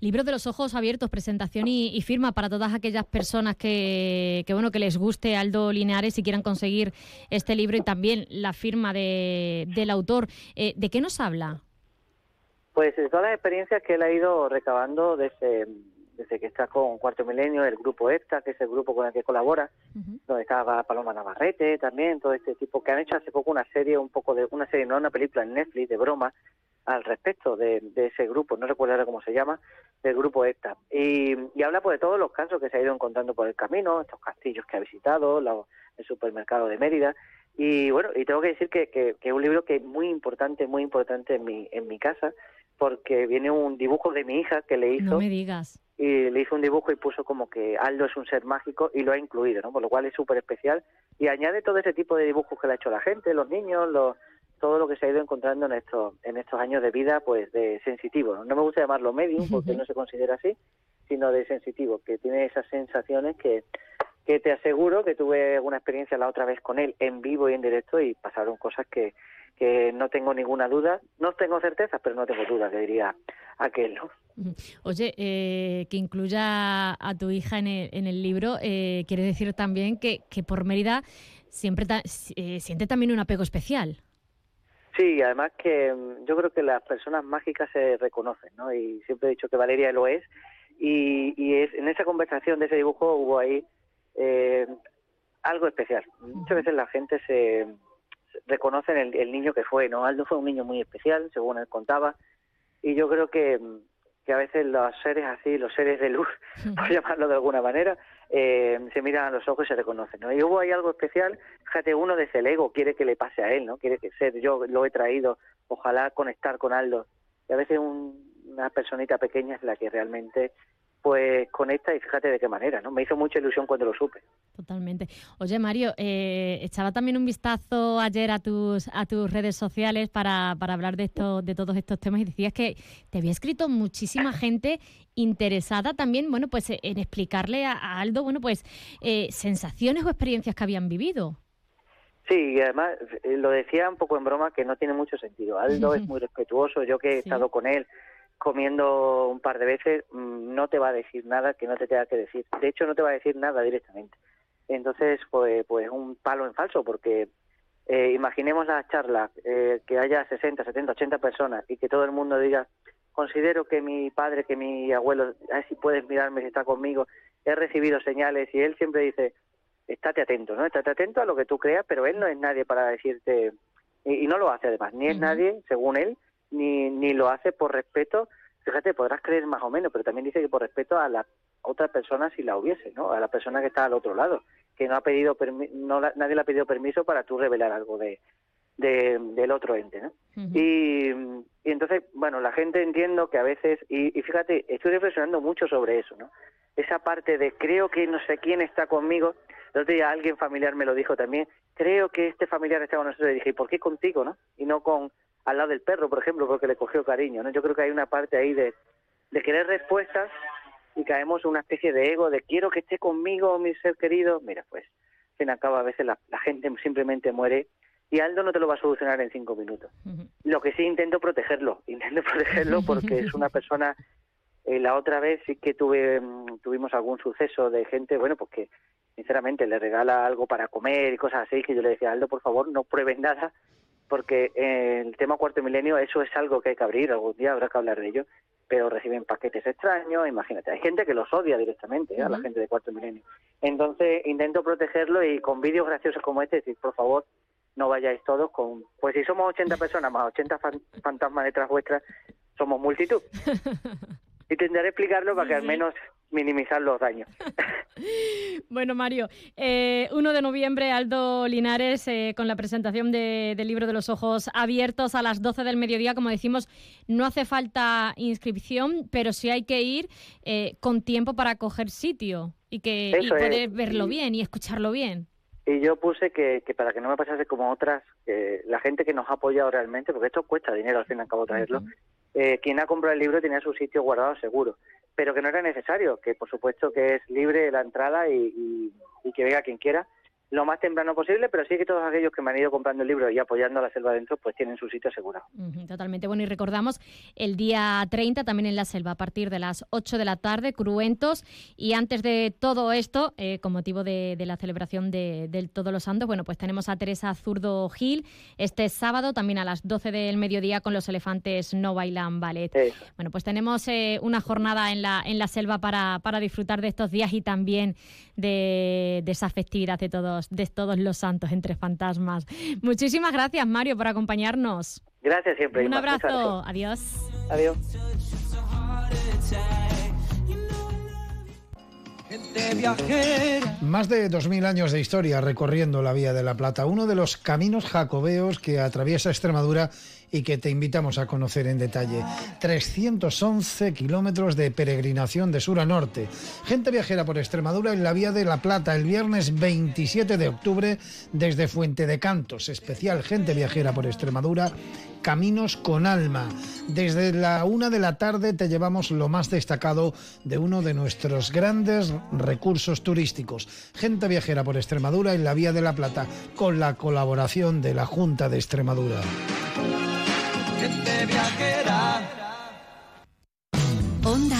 Libro de los ojos abiertos, presentación y, y firma para todas aquellas personas que, que, bueno que les guste Aldo Linares y quieran conseguir este libro y también la firma de, del autor. Eh, ¿De qué nos habla? Pues de todas las experiencias que él ha ido recabando desde, desde que está con Cuarto Milenio, el grupo EPTA, que es el grupo con el que colabora, donde estaba Paloma Navarrete también, todo este tipo, que han hecho hace poco una serie, un poco de, una serie, no una película en Netflix de broma, al respecto de, de ese grupo, no recuerdo ahora cómo se llama, del grupo EPTA. Y, y habla pues de todos los casos que se ha ido encontrando por el camino, estos castillos que ha visitado, la- el supermercado de Mérida, y bueno, y tengo que decir que, que, que es un libro que es muy importante, muy importante en mi, en mi casa, porque viene un dibujo de mi hija que le hizo No me digas. y le hizo un dibujo y puso como que Aldo es un ser mágico y lo ha incluido, ¿no? Por lo cual es súper especial y añade todo ese tipo de dibujos que le ha hecho la gente, los niños, los, todo lo que se ha ido encontrando en estos, en estos años de vida, pues de sensitivo. No, No me gusta llamarlo medium porque no se considera así, sino de sensitivo, que tiene esas sensaciones que, que te aseguro que tuve una experiencia la otra vez con él en vivo y en directo y pasaron cosas que, que no tengo ninguna duda, no tengo certezas, pero no tengo dudas, le diría aquel, ¿no? Oye, eh, que incluya a tu hija en el, en el libro, eh, quiere decir también que, que por Mérida siempre ta- eh, siente también un apego especial. Sí, además que mm, yo creo que las personas mágicas se reconocen, ¿no? Y siempre he dicho que Valeria lo es. Y, y es, en esa conversación de ese dibujo hubo ahí eh, algo especial. Muchas veces la gente se, se reconoce en el, el niño que fue, ¿no? Aldo fue un niño muy especial, según él contaba. Y yo creo que, mm, que a veces los seres así, los seres de luz, por llamarlo de alguna manera, eh, se miran a los ojos y se reconocen, ¿no? Y hubo ahí algo especial, fíjate, uno desde el ego quiere que le pase a él, ¿no? Quiere que ser yo lo he traído, ojalá conectar con Aldo. Y a veces un- una personita pequeña es la que realmente pues conecta y fíjate de qué manera, ¿no? Me hizo mucha ilusión cuando lo supe. Totalmente. Oye, Mario, eh, echaba también un vistazo ayer a tus a tus redes sociales para, para hablar de esto, de todos estos temas y decías que te había escrito muchísima gente interesada también, bueno, pues en explicarle a, a Aldo, bueno, pues eh, sensaciones o experiencias que habían vivido. Sí, y además eh, lo decía un poco en broma que no tiene mucho sentido. Aldo es muy respetuoso, yo que he estado con él comiendo un par de veces, mm, no te va a decir nada que no te tenga que decir. De hecho, no te va a decir nada directamente. Entonces, pues, pues un palo en falso, porque eh, imaginemos la charla, eh, que haya 60, 70, 80 personas y que todo el mundo diga, considero que mi padre, que mi abuelo, a ver si puedes mirarme si está conmigo, he recibido señales y él siempre dice, estate atento, ¿no? Estate atento a lo que tú creas, pero él no es nadie para decirte, y, y no lo hace además, ni es nadie, según él, ni, ni lo hace por respeto fíjate, podrás creer más o menos, pero también dice que por respeto a la otra persona si la hubiese, ¿no? A la persona que está al otro lado, que no ha pedido permi- no la- nadie le ha pedido permiso para tú revelar algo de, de- del otro ente, ¿no? y, y entonces, bueno, la gente entiendo que a veces, y, y fíjate, estoy reflexionando mucho sobre eso, ¿no? Esa parte de creo que no sé quién está conmigo, el otro día alguien familiar me lo dijo también, creo que este familiar está con nosotros y dije, ¿y por qué contigo, no? Y no con al lado del perro, por ejemplo, porque le cogió cariño, ¿no? Yo creo que hay una parte ahí de, de querer respuestas y caemos en una especie de ego de quiero que esté conmigo mi ser querido. Mira, pues, al fin y al cabo, a veces la, la gente simplemente muere y Aldo no te lo va a solucionar en cinco minutos. Lo que sí intento protegerlo, intento protegerlo porque es una persona. eh, la otra vez sí que tuve mm, tuvimos algún suceso de gente, bueno, pues que sinceramente le regala algo para comer y cosas así, que yo le decía, Aldo, por favor, no pruebes nada, porque eh, el tema cuarto milenio, eso es algo que hay que abrir, algún día habrá que hablar de ello, pero reciben paquetes extraños, imagínate, hay gente que los odia directamente, ¿eh? a la gente de cuarto milenio. Entonces intento protegerlo y con vídeos graciosos como este, decir, por favor, no vayáis todos con... Pues si somos 80 personas más 80 fan- fantasmas detrás vuestras, somos multitud. Intentaré explicarlo para que al menos minimizar los daños. Bueno, Mario, eh, 1 de noviembre, Aldo Linares, eh, con la presentación de- del libro de los ojos abiertos a las 12 del mediodía. Como decimos, no hace falta inscripción, pero sí hay que ir eh, con tiempo para coger sitio y, que, y es, poder verlo y- bien y escucharlo bien. Y yo puse que, que para que no me pasase como otras, la gente que nos ha apoyado realmente, porque esto cuesta dinero al fin y al cabo traerlo, eh, quien ha comprado el libro tenía su sitio guardado seguro, pero que no era necesario, que por supuesto que es libre la entrada y, y- y que venga quien quiera lo más temprano posible, pero sí que todos aquellos que me han ido comprando el libro y apoyando a la selva adentro, pues tienen su sitio asegurado. Totalmente. Bueno, y recordamos el día 30 también en la selva, a partir de las 8 de la tarde, cruentos. Y antes de todo esto, eh, con motivo de, de la celebración de, del Todos los Santos, bueno, pues tenemos a Teresa Zurdo Gil este sábado, también a las 12 del mediodía, con los elefantes No Bailan Ballet. Bueno, pues tenemos eh, una jornada en la, en la selva para, para disfrutar de estos días y también de, de esa festividad de todos, de todos los santos entre fantasmas. Muchísimas gracias, Mario, por acompañarnos. Gracias siempre. Un abrazo. Adiós. Adiós. Más de 2.000 años de historia recorriendo la Vía de la Plata, uno de los caminos jacobeos que atraviesa Extremadura y que te invitamos a conocer en detalle. 311 kilómetros de peregrinación de sur a norte. Gente viajera por Extremadura en la Vía de la Plata el viernes 27 de octubre desde Fuente de Cantos. Especial Gente viajera por Extremadura. Caminos con alma. Desde la una de la tarde te llevamos lo más destacado de uno de nuestros grandes recursos turísticos. Gente viajera por Extremadura en la Vía de la Plata, con la colaboración de la Junta de Extremadura. Viajera. Onda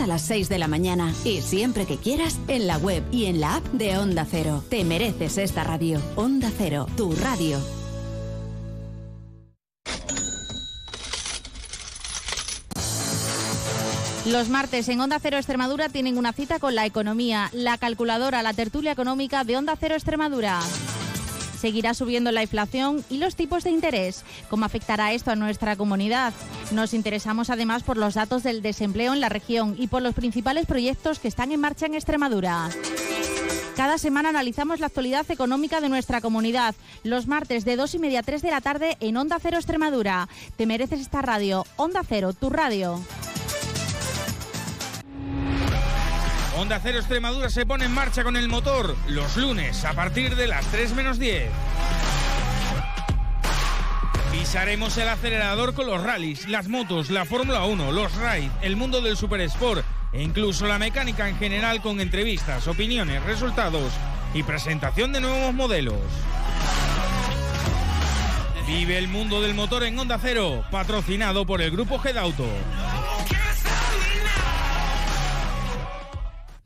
a las 6 de la mañana. Y siempre que quieras, en la web y en la app de Onda Cero. Te mereces esta radio. Onda Cero, tu radio. Los martes en Onda Cero Extremadura tienen una cita con la economía, la calculadora, la tertulia económica de Onda Cero Extremadura. Seguirá subiendo la inflación y los tipos de interés. ¿Cómo afectará esto a nuestra comunidad? Nos interesamos además por los datos del desempleo en la región y por los principales proyectos que están en marcha en Extremadura. Cada semana analizamos la actualidad económica de nuestra comunidad. Los martes de 2 y media a 3 de la tarde en Onda Cero Extremadura. Te mereces esta radio. Onda Cero, tu radio. Onda Cero Extremadura se pone en marcha con el motor los lunes a partir de las 3 menos 10. Pisaremos el acelerador con los rallies, las motos, la Fórmula 1, los raids, el mundo del supersport e incluso la mecánica en general con entrevistas, opiniones, resultados y presentación de nuevos modelos. Vive el mundo del motor en Onda Cero, patrocinado por el grupo Gedauto.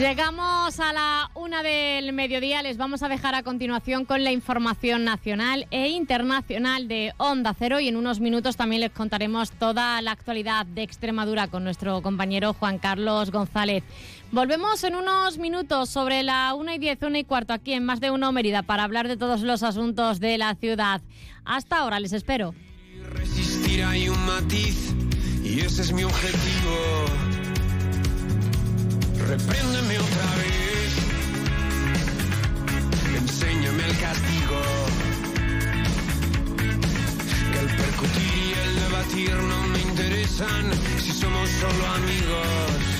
Llegamos a la una del mediodía. Les vamos a dejar a continuación con la información nacional e internacional de Onda Cero y en unos minutos también les contaremos toda la actualidad de Extremadura con nuestro compañero Juan Carlos González. Volvemos en unos minutos sobre la una y diez, una y cuarto aquí en Más de Uno Mérida para hablar de todos los asuntos de la ciudad. Hasta ahora les espero. Resistir hay un matiz y ese es mi objetivo. Repréndeme otra vez. Enséñame el castigo. Que el percutir y el debatir no me interesan si somos solo amigos.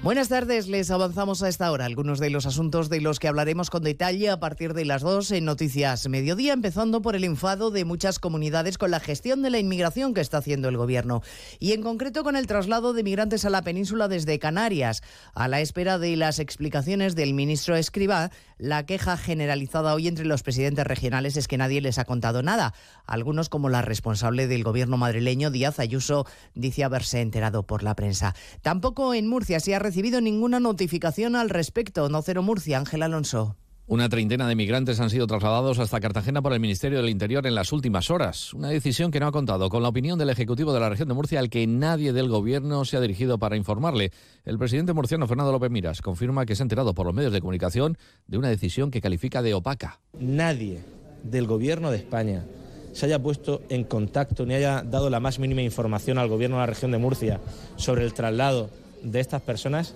Buenas tardes, les avanzamos a esta hora algunos de los asuntos de los que hablaremos con detalle a partir de las 2 en Noticias Mediodía, empezando por el enfado de muchas comunidades con la gestión de la inmigración que está haciendo el Gobierno y en concreto con el traslado de migrantes a la península desde Canarias. A la espera de las explicaciones del ministro Escribá, la queja generalizada hoy entre los presidentes regionales es que nadie les ha contado nada. Algunos, como la responsable del Gobierno madrileño, Díaz Ayuso, dice haberse enterado por la prensa. Tampoco en Murcia se ha recibido ninguna notificación al respecto. No Cero Murcia, Ángel Alonso. Una treintena de migrantes han sido trasladados hasta Cartagena por el Ministerio del Interior en las últimas horas. Una decisión que no ha contado con la opinión del Ejecutivo de la región de Murcia, al que nadie del Gobierno se ha dirigido para informarle. El presidente murciano Fernando López Miras confirma que se ha enterado por los medios de comunicación de una decisión que califica de opaca. nadie del gobierno de España se haya puesto en contacto ni haya dado la más mínima información al gobierno de la región de Murcia sobre el traslado de estas personas,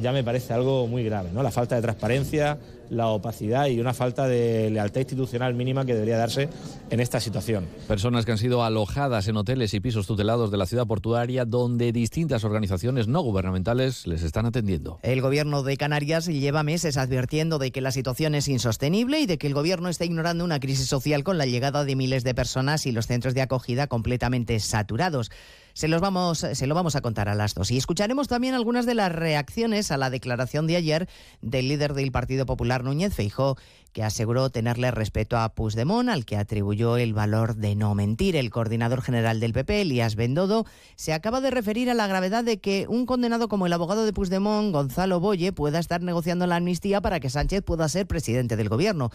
ya me parece algo muy grave, ¿no? La falta de transparencia, la opacidad y una falta de lealtad institucional mínima que debería darse en esta situación. Personas que han sido alojadas en hoteles y pisos tutelados de la ciudad portuaria donde distintas organizaciones no gubernamentales les están atendiendo. El gobierno de Canarias lleva meses advirtiendo de que la situación es insostenible y de que el gobierno está ignorando una crisis social con la llegada de miles de personas y los centros de acogida completamente saturados. Se, los vamos, se lo vamos a contar a las dos. Y escucharemos también algunas de las reacciones a la declaración de ayer del líder del Partido Popular, Núñez Feijó, que aseguró tenerle respeto a Puigdemont, al que atribuyó el valor de no mentir. El coordinador general del PP, Elías Bendodo, se acaba de referir a la gravedad de que un condenado como el abogado de Puigdemont, Gonzalo Boye, pueda estar negociando la amnistía para que Sánchez pueda ser presidente del gobierno.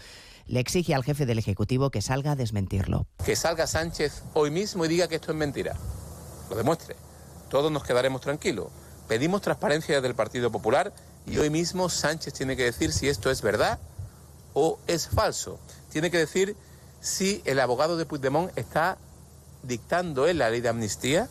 Le exige al jefe del Ejecutivo que salga a desmentirlo. Que salga Sánchez hoy mismo y diga que esto es mentira. Lo demuestre. Todos nos quedaremos tranquilos. Pedimos transparencia del Partido Popular y hoy mismo Sánchez tiene que decir si esto es verdad o es falso. Tiene que decir si el abogado de Puigdemont está dictando él la ley de amnistía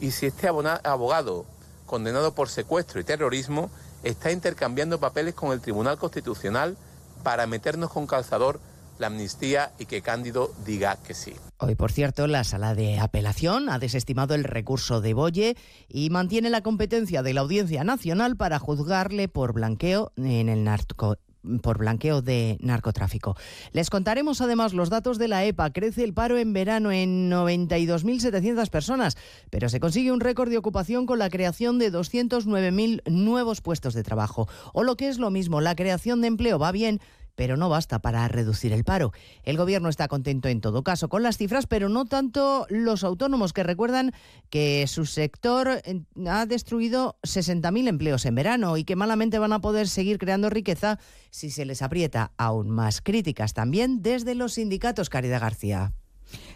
y si este abogado condenado por secuestro y terrorismo está intercambiando papeles con el Tribunal Constitucional para meternos con calzador la amnistía y que Cándido diga que sí. Hoy, por cierto, la sala de apelación ha desestimado el recurso de Boye y mantiene la competencia de la Audiencia Nacional para juzgarle por blanqueo en el narco por blanqueo de narcotráfico. Les contaremos además los datos de la EPA. Crece el paro en verano en 92.700 personas, pero se consigue un récord de ocupación con la creación de 209.000 nuevos puestos de trabajo. O lo que es lo mismo, la creación de empleo va bien, pero no basta para reducir el paro. El gobierno está contento en todo caso con las cifras, pero no tanto los autónomos que recuerdan que su sector ha destruido 60.000 empleos en verano y que malamente van a poder seguir creando riqueza si se les aprieta aún más. Críticas también desde los sindicatos, Caridad García.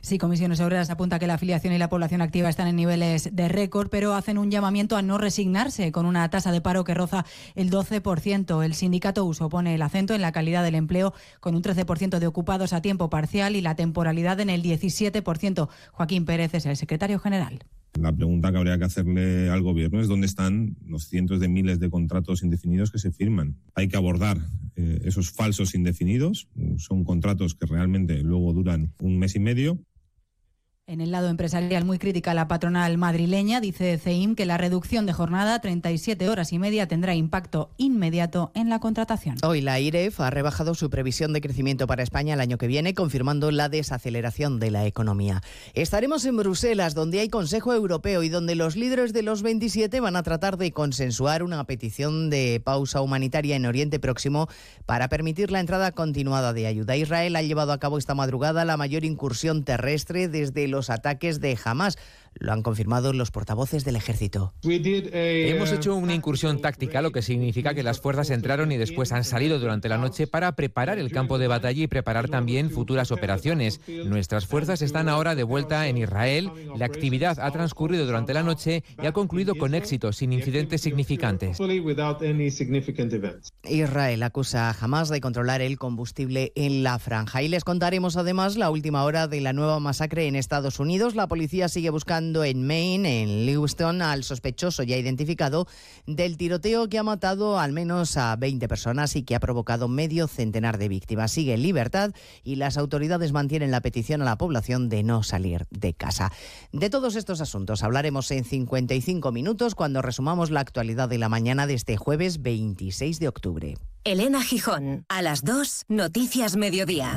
Sí, Comisiones Obreras apunta que la afiliación y la población activa están en niveles de récord, pero hacen un llamamiento a no resignarse con una tasa de paro que roza el 12%. El sindicato USO pone el acento en la calidad del empleo con un 13% de ocupados a tiempo parcial y la temporalidad en el 17%. Joaquín Pérez es el secretario general. La pregunta que habría que hacerle al gobierno es dónde están los cientos de miles de contratos indefinidos que se firman. Hay que abordar eh, esos falsos indefinidos. Son contratos que realmente luego duran un mes y medio. En el lado empresarial, muy crítica la patronal madrileña, dice CEIM que la reducción de jornada, 37 horas y media, tendrá impacto inmediato en la contratación. Hoy la IREF ha rebajado su previsión de crecimiento para España el año que viene, confirmando la desaceleración de la economía. Estaremos en Bruselas, donde hay Consejo Europeo y donde los líderes de los 27 van a tratar de consensuar una petición de pausa humanitaria en Oriente Próximo para permitir la entrada continuada de ayuda. Israel ha llevado a cabo esta madrugada la mayor incursión terrestre desde los ataques de Hamas. Lo han confirmado los portavoces del ejército. Hemos hecho una incursión táctica, lo que significa que las fuerzas entraron y después han salido durante la noche para preparar el campo de batalla y preparar también futuras operaciones. Nuestras fuerzas están ahora de vuelta en Israel. La actividad ha transcurrido durante la noche y ha concluido con éxito, sin incidentes significantes. Israel acusa a Hamas de controlar el combustible en la franja. Y les contaremos además la última hora de la nueva masacre en Estados Unidos. La policía sigue buscando en Maine, en Lewiston, al sospechoso ya identificado del tiroteo que ha matado al menos a 20 personas y que ha provocado medio centenar de víctimas. Sigue en libertad y las autoridades mantienen la petición a la población de no salir de casa. De todos estos asuntos hablaremos en 55 minutos cuando resumamos la actualidad de la mañana de este jueves 26 de octubre. Elena Gijón, a las 2, Noticias Mediodía.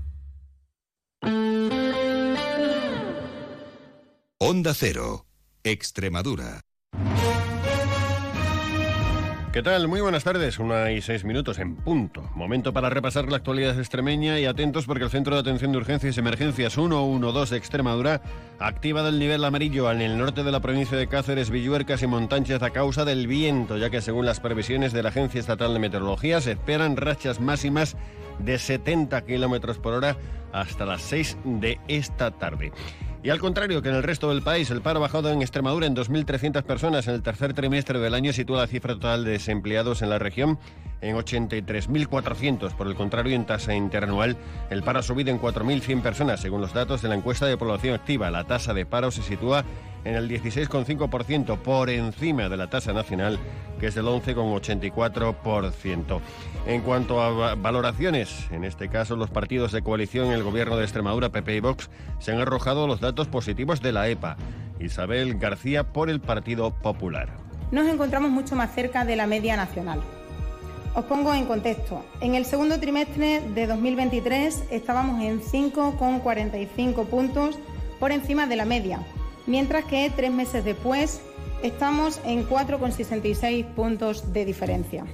Onda Cero, Extremadura. ¿Qué tal? Muy buenas tardes, una y seis minutos en punto. Momento para repasar la actualidad extremeña y atentos porque el Centro de Atención de Urgencias y Emergencias 112 de Extremadura ha activado el nivel amarillo en el norte de la provincia de Cáceres, Villuercas y Montánchez a causa del viento, ya que según las previsiones de la Agencia Estatal de Meteorología se esperan rachas máximas de 70 kilómetros por hora hasta las 6 de esta tarde. Y al contrario que en el resto del país, el paro bajado en Extremadura en 2.300 personas en el tercer trimestre del año, sitúa la cifra total de desempleados en la región en 83.400. Por el contrario, en tasa interanual, el paro ha subido en 4.100 personas, según los datos de la encuesta de población activa. La tasa de paro se sitúa en el 16,5%, por encima de la tasa nacional, que es del 11,84%. En cuanto a va- valoraciones, en este caso los partidos de coalición en el gobierno de Extremadura, PP y Vox, se han arrojado los datos positivos de la EPA. Isabel García por el Partido Popular. nos encontramos mucho más cerca de la media nacional. Os pongo en contexto. En el segundo trimestre de 2023 estábamos en 5,45 puntos por encima de la media, mientras que tres meses después estamos en 4,66 puntos de diferencia.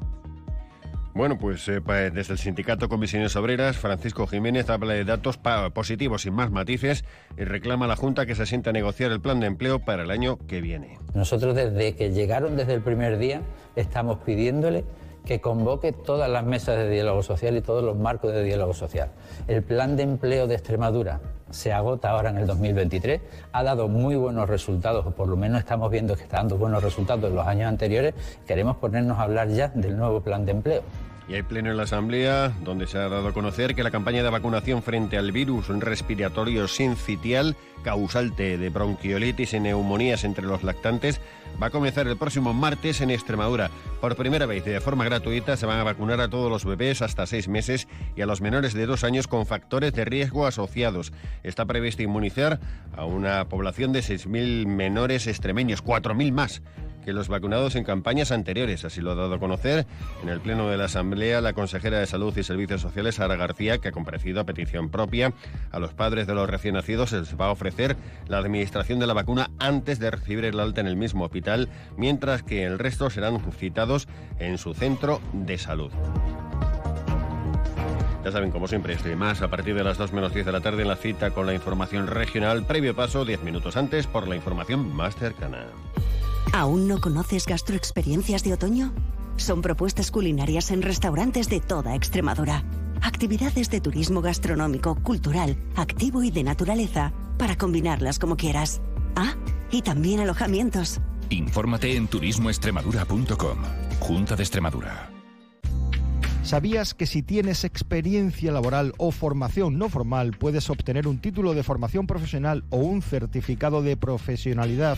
Bueno, pues eh, pa- desde el sindicato Comisiones Obreras, Francisco Jiménez habla de datos positivos sin más matices y reclama a la Junta que se sienta a negociar el plan de empleo para el año que viene. Nosotros desde que llegaron desde el primer día estamos pidiéndole que convoque todas las mesas de diálogo social y todos los marcos de diálogo social. El plan de empleo de Extremadura se agota ahora en el 2023, ha dado muy buenos resultados, o por lo menos estamos viendo que está dando buenos resultados en los años anteriores. Queremos ponernos a hablar ya del nuevo plan de empleo. Y hay pleno en la Asamblea donde se ha dado a conocer que la campaña de vacunación frente al virus respiratorio sincitial, causante de bronquiolitis y neumonías entre los lactantes, va a comenzar el próximo martes en Extremadura. Por primera vez y de forma gratuita se van a vacunar a todos los bebés hasta seis meses y a los menores de dos años con factores de riesgo asociados. Está previsto inmunizar a una población de 6.000 menores extremeños, 4.000 más que los vacunados en campañas anteriores. Así lo ha dado a conocer en el Pleno de la Asamblea la consejera de Salud y Servicios Sociales, Sara García, que ha comparecido a petición propia. A los padres de los recién nacidos se les va a ofrecer la administración de la vacuna antes de recibir el alta en el mismo hospital, mientras que el resto serán citados en su centro de salud. Ya saben, como siempre, este y más a partir de las 2 menos 10 de la tarde en la cita con la información regional. Previo paso, 10 minutos antes, por la información más cercana. ¿Aún no conoces gastroexperiencias de otoño? Son propuestas culinarias en restaurantes de toda Extremadura. Actividades de turismo gastronómico, cultural, activo y de naturaleza para combinarlas como quieras. Ah, y también alojamientos. Infórmate en turismoextremadura.com. Junta de Extremadura. ¿Sabías que si tienes experiencia laboral o formación no formal puedes obtener un título de formación profesional o un certificado de profesionalidad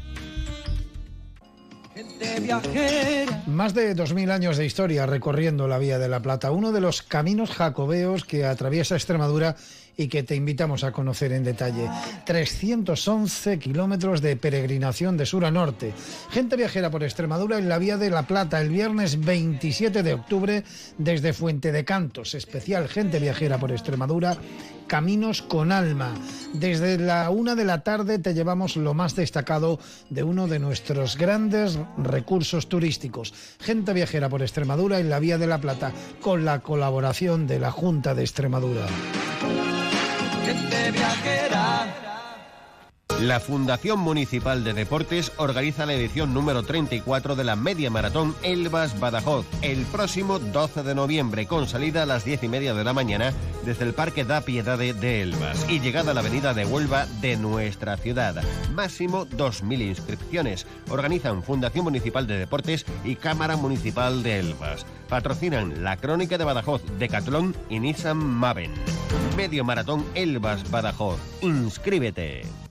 Más de 2.000 años de historia recorriendo la Vía de la Plata, uno de los caminos jacobeos que atraviesa Extremadura y que te invitamos a conocer en detalle. 311 kilómetros de peregrinación de sur a norte. Gente viajera por Extremadura en la Vía de la Plata el viernes 27 de octubre desde Fuente de Cantos. Especial Gente viajera por Extremadura. Caminos con alma. Desde la una de la tarde te llevamos lo más destacado de uno de nuestros grandes recursos turísticos. Gente viajera por Extremadura en la Vía de la Plata, con la colaboración de la Junta de Extremadura viaje la Fundación Municipal de Deportes organiza la edición número 34 de la Media Maratón Elvas Badajoz el próximo 12 de noviembre con salida a las 10 y media de la mañana desde el Parque da Piedade de Elvas y llegada a la avenida de Huelva de nuestra ciudad. Máximo 2.000 inscripciones. Organizan Fundación Municipal de Deportes y Cámara Municipal de Elvas. Patrocinan la Crónica de Badajoz, Decathlon y Nissan Maven. Medio Maratón Elvas Badajoz. Inscríbete.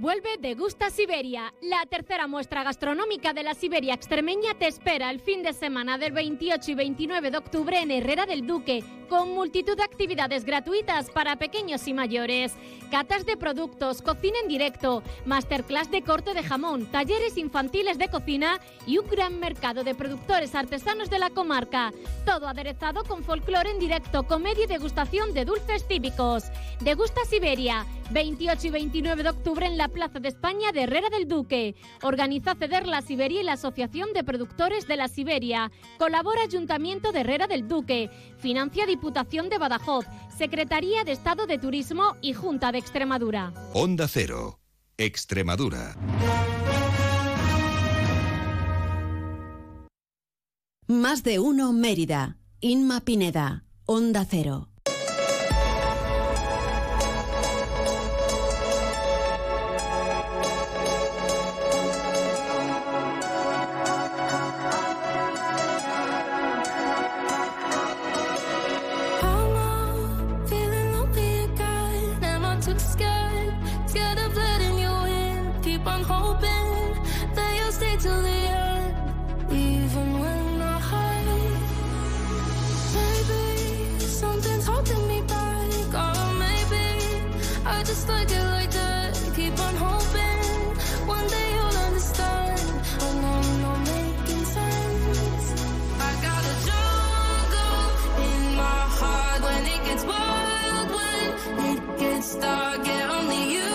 Vuelve Degusta Siberia. La tercera muestra gastronómica de la Siberia extremeña te espera el fin de semana del 28 y 29 de octubre en Herrera del Duque, con multitud de actividades gratuitas para pequeños y mayores. Catas de productos, cocina en directo, masterclass de corte de jamón, talleres infantiles de cocina y un gran mercado de productores artesanos de la comarca. Todo aderezado con folclore en directo, comedia y degustación de dulces típicos. Degusta Siberia. 28 y 29 de octubre en la Plaza de España de Herrera del Duque. Organiza Ceder la Siberia y la Asociación de Productores de la Siberia. Colabora Ayuntamiento de Herrera del Duque. Financia Diputación de Badajoz. Secretaría de Estado de Turismo y Junta de Extremadura. Onda Cero. Extremadura. Más de uno Mérida. Inma Pineda. Onda Cero. Just like it like that. Keep on hoping. One day you'll understand. I know I'm not making sense. I got a jungle in my heart when it gets wild, when it gets dark. Yeah, only you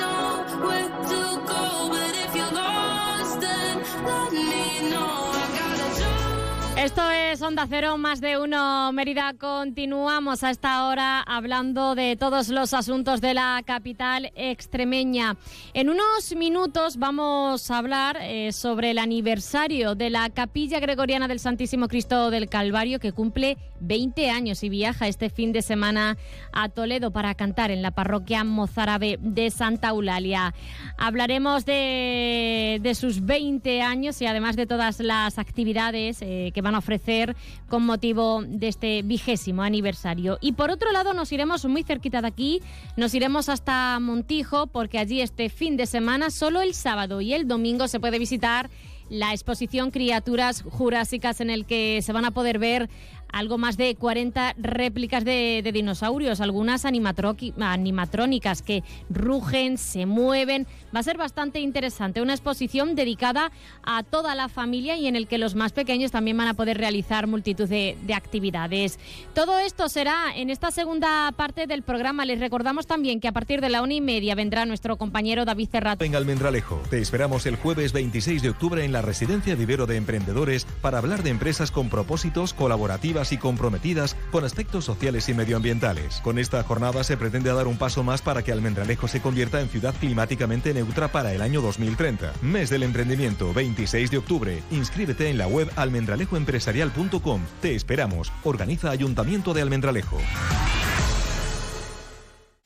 know where to go. But if you're lost, then let me know. I got a jungle. Esto es Onda Cero, más de uno Mérida. Continuamos a esta hora hablando de todos los asuntos de la capital extremeña. En unos minutos vamos a hablar eh, sobre el aniversario de la Capilla Gregoriana del Santísimo Cristo del Calvario que cumple 20 años y viaja este fin de semana a Toledo para cantar en la parroquia mozárabe de Santa Eulalia. Hablaremos de, de sus 20 años y además de todas las actividades eh, que van a ofrecer con motivo de este vigésimo aniversario. Y por otro lado, nos iremos muy cerquita de aquí, nos iremos hasta Montijo, porque allí este fin de semana, solo el sábado y el domingo, se puede visitar la exposición Criaturas Jurásicas en el que se van a poder ver algo más de 40 réplicas de, de dinosaurios, algunas animatrónicas que rugen, se mueven. Va a ser bastante interesante, una exposición dedicada a toda la familia y en el que los más pequeños también van a poder realizar multitud de, de actividades. Todo esto será en esta segunda parte del programa. Les recordamos también que a partir de la una y media vendrá nuestro compañero David Cerrato. En Almendralejo, te esperamos el jueves 26 de octubre en la Residencia Vivero de Emprendedores para hablar de empresas con propósitos, colaborativas y comprometidas con aspectos sociales y medioambientales. Con esta jornada se pretende dar un paso más para que Almendralejo se convierta en ciudad climáticamente neutra para el año 2030. Mes del emprendimiento, 26 de octubre. Inscríbete en la web almendralejoempresarial.com. Te esperamos. Organiza Ayuntamiento de Almendralejo.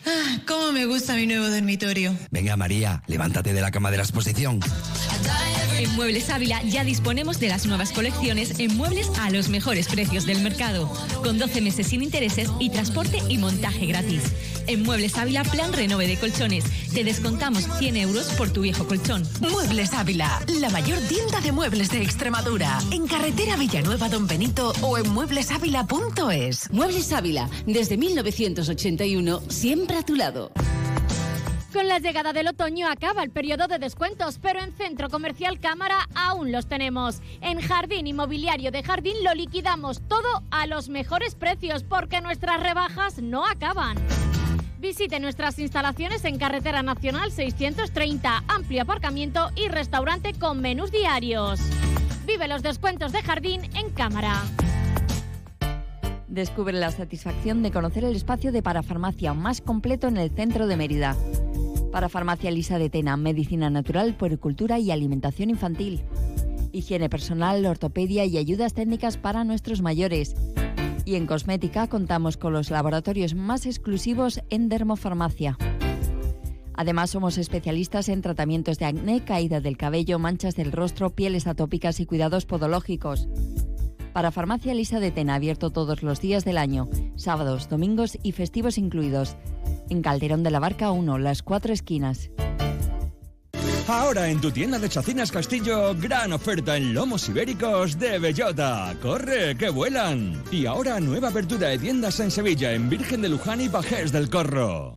Ah, cómo me gusta mi nuevo dormitorio. Venga María, levántate de la cama de la exposición. En Muebles Ávila ya disponemos de las nuevas colecciones en muebles a los mejores precios del mercado, con 12 meses sin intereses y transporte y montaje gratis. En Muebles Ávila, plan renove de colchones. Te descontamos 100 euros por tu viejo colchón. Muebles Ávila, la mayor tienda de muebles de Extremadura. En carretera Villanueva Don Benito o en mueblesávila.es. Muebles Ávila, desde 1981, siempre a tu lado. Con la llegada del otoño acaba el periodo de descuentos, pero en Centro Comercial Cámara aún los tenemos. En Jardín Inmobiliario de Jardín lo liquidamos todo a los mejores precios porque nuestras rebajas no acaban. Visite nuestras instalaciones en Carretera Nacional 630, amplio aparcamiento y restaurante con menús diarios. Vive los descuentos de Jardín en Cámara. Descubre la satisfacción de conocer el espacio de parafarmacia más completo en el centro de Mérida. Parafarmacia Lisa de Tena, medicina natural, puericultura y alimentación infantil. Higiene personal, ortopedia y ayudas técnicas para nuestros mayores. Y en cosmética contamos con los laboratorios más exclusivos en dermofarmacia. Además, somos especialistas en tratamientos de acné, caída del cabello, manchas del rostro, pieles atópicas y cuidados podológicos. Para Farmacia Lisa de Tena, abierto todos los días del año, sábados, domingos y festivos incluidos. En Calderón de la Barca 1, las cuatro esquinas. Ahora en tu tienda de Chacinas Castillo, gran oferta en lomos ibéricos de bellota. ¡Corre, que vuelan! Y ahora nueva apertura de tiendas en Sevilla, en Virgen de Luján y Bajés del Corro.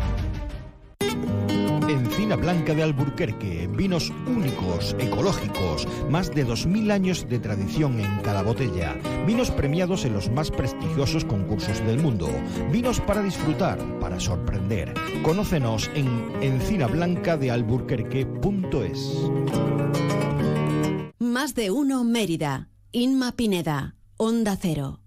Blanca de Alburquerque, vinos únicos, ecológicos, más de 2.000 años de tradición en cada botella, vinos premiados en los más prestigiosos concursos del mundo, vinos para disfrutar, para sorprender. Conócenos en encinablancadealburquerque.es. Más de uno Mérida. Inma Pineda. Onda Cero.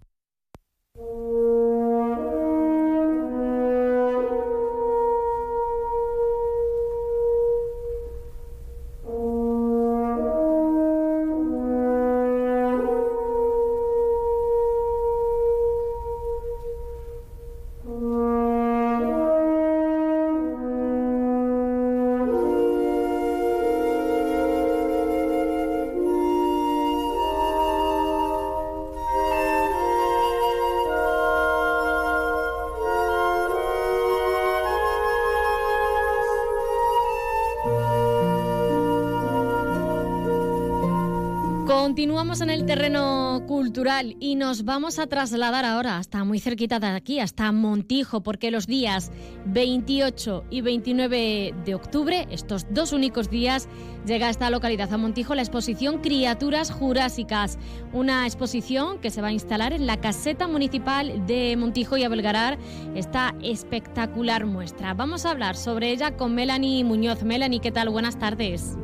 En el terreno cultural y nos vamos a trasladar ahora hasta muy cerquita de aquí, hasta Montijo, porque los días 28 y 29 de octubre, estos dos únicos días, llega a esta localidad, a Montijo, la exposición Criaturas Jurásicas, una exposición que se va a instalar en la caseta municipal de Montijo y Abelgarar, esta espectacular muestra. Vamos a hablar sobre ella con Melanie Muñoz. Melanie, ¿qué tal? Buenas tardes.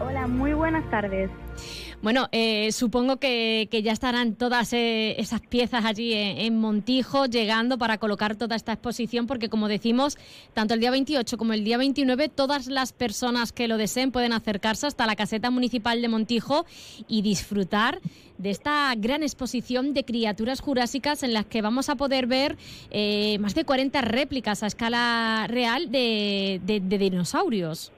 Hola, muy buenas tardes. Bueno, eh, supongo que, ya estarán todas eh, esas piezas allí en, Montijo llegando para colocar toda esta exposición, porque como decimos, tanto el día 28 como el día 29, todas las personas que lo deseen pueden acercarse hasta la caseta municipal de Montijo y disfrutar de esta gran exposición de criaturas jurásicas en las que vamos a poder ver eh, más de 40 réplicas a escala real de dinosaurios.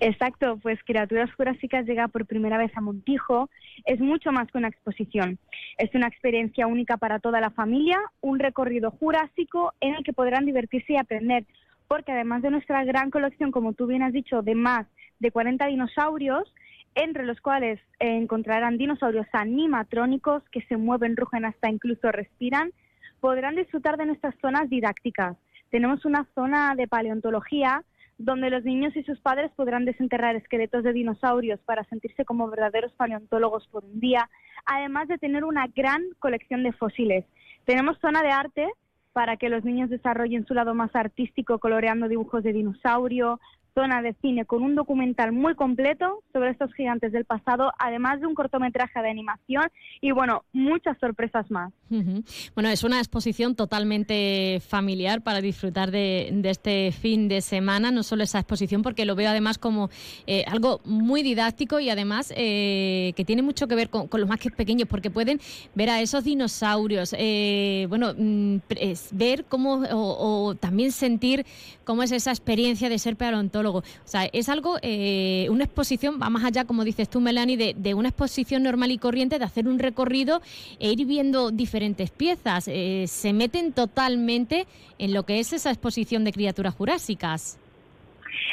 Exacto, pues Criaturas Jurásicas llega por primera vez a Montijo. Es mucho más que una exposición. Es una experiencia única para toda la familia, un recorrido jurásico en el que podrán divertirse y aprender. Porque además de nuestra gran colección, como tú bien has dicho, de más de 40 dinosaurios, entre los cuales encontrarán dinosaurios animatrónicos que se mueven, rugen, hasta incluso respiran, podrán disfrutar de nuestras zonas didácticas. Tenemos una zona de paleontología donde los niños y sus padres podrán desenterrar esqueletos de dinosaurios para sentirse como verdaderos paleontólogos por un día, además de tener una gran colección de fósiles. Tenemos zona de arte para que los niños desarrollen su lado más artístico coloreando dibujos de dinosaurio, zona de cine con un documental muy completo sobre estos gigantes del pasado, además de un cortometraje de animación y bueno, muchas sorpresas más. Ujú. Bueno, es una exposición totalmente familiar para disfrutar de, de este fin de semana, no solo esa exposición, porque lo veo además como eh, algo muy didáctico y además eh, que tiene mucho que ver con, con los más que pequeños, porque pueden ver a esos dinosaurios, eh, bueno, mm, es ver cómo, o, o también sentir cómo es esa experiencia de ser paleontólogo. O sea, es algo, eh, una exposición, va más allá, como dices tú, Melanie, de, una exposición normal y corriente, de hacer un recorrido e ir viendo diferentes piezas. Eh, se meten totalmente en lo que es esa exposición de criaturas jurásicas.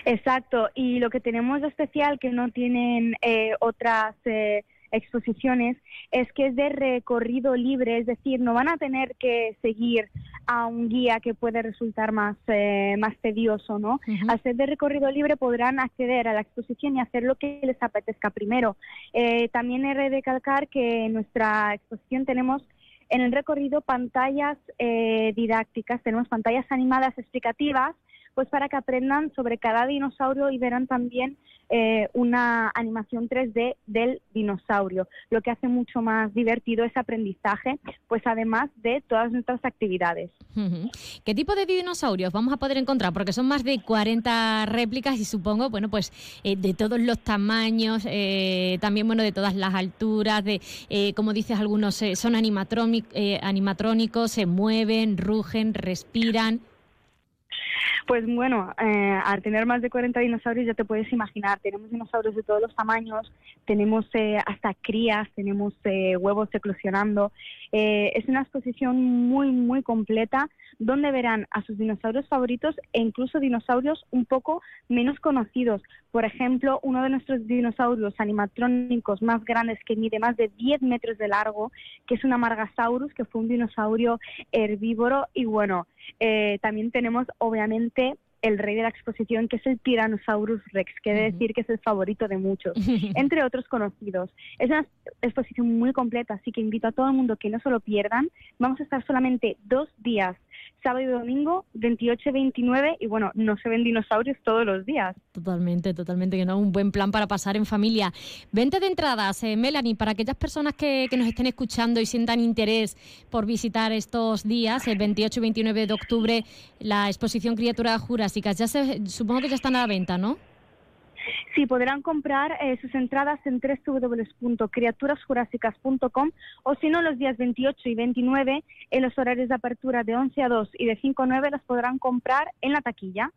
Exacto, y lo que tenemos de especial que no tienen eh, otras eh, exposiciones es que es de recorrido libre, es decir, no van a tener que seguir a un guía que puede resultar más, eh, más tedioso, ¿no? Al ser de recorrido libre podrán acceder a la exposición y hacer lo que les apetezca primero. Eh, también he de recalcar que en nuestra exposición tenemos en el recorrido pantallas eh, didácticas, tenemos pantallas animadas explicativas, pues para que aprendan sobre cada dinosaurio y verán también eh, una animación 3D del dinosaurio, lo que hace mucho más divertido ese aprendizaje, pues además de todas nuestras actividades. ¿Qué tipo de dinosaurios vamos a poder encontrar? Porque son más de 40 réplicas y supongo, bueno, pues eh, de todos los tamaños, eh, también, bueno, de todas las alturas, de, eh, como dices, algunos eh, son eh, animatrónicos, se mueven, rugen, respiran. Pues bueno, eh, al tener más de 40 dinosaurios ya te puedes imaginar, tenemos dinosaurios de todos los tamaños, tenemos eh, hasta crías, tenemos eh, huevos eclosionando. Eh, es una exposición muy, muy completa donde verán a sus dinosaurios favoritos e incluso dinosaurios un poco menos conocidos. Por ejemplo, uno de nuestros dinosaurios animatrónicos más grandes que mide más de 10 metros de largo, que es un Amargasaurus, que fue un dinosaurio herbívoro y bueno, eh, también tenemos obviamente el rey de la exposición, que es el Tyrannosaurus Rex, que debe decir que es el favorito de muchos, entre otros conocidos. Es una exposición muy completa, así que invito a todo el mundo que no se lo pierdan. Vamos a estar solamente dos días, sábado y domingo, 28 y 29, y bueno, no se ven dinosaurios todos los días. Totalmente, totalmente, que no, un buen plan para pasar en familia. Vente de entradas, eh, Melanie, para aquellas personas que, que nos estén escuchando y sientan interés por visitar estos días, el 28 y 29 de octubre, la exposición Criaturas Jurásicas. Ya se, supongo que ya están a la venta, ¿no? Sí, podrán comprar eh, sus entradas en www.criaturasjurásicas.com o si no, los días 28 y 29, en los horarios de apertura de 11 a 2 y de 5 a 9, las podrán comprar en la taquilla.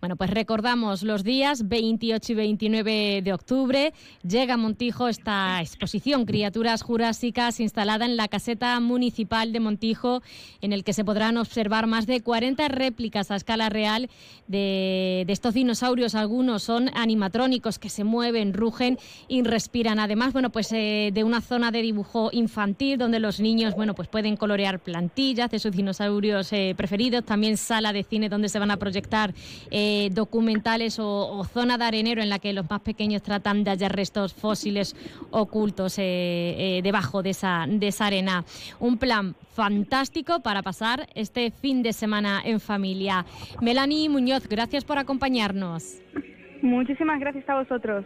Bueno, pues recordamos los días 28 y 29 de octubre. Llega a Montijo esta exposición Criaturas Jurásicas instalada en la caseta municipal de Montijo, en el que se podrán observar más de 40 réplicas a escala real de estos dinosaurios. Algunos son animatrónicos que se mueven, rugen y respiran. Además, bueno, pues eh, de una zona de dibujo infantil donde los niños, bueno, pues pueden colorear plantillas de sus dinosaurios eh, preferidos. También sala de cine donde se van a proyectar eh, documentales o, zona de arenero en la que los más pequeños tratan de hallar restos fósiles ocultos debajo de esa, de esa arena. Un plan fantástico para pasar este fin de semana en familia. Melanie Muñoz, gracias por acompañarnos. Muchísimas gracias a vosotros.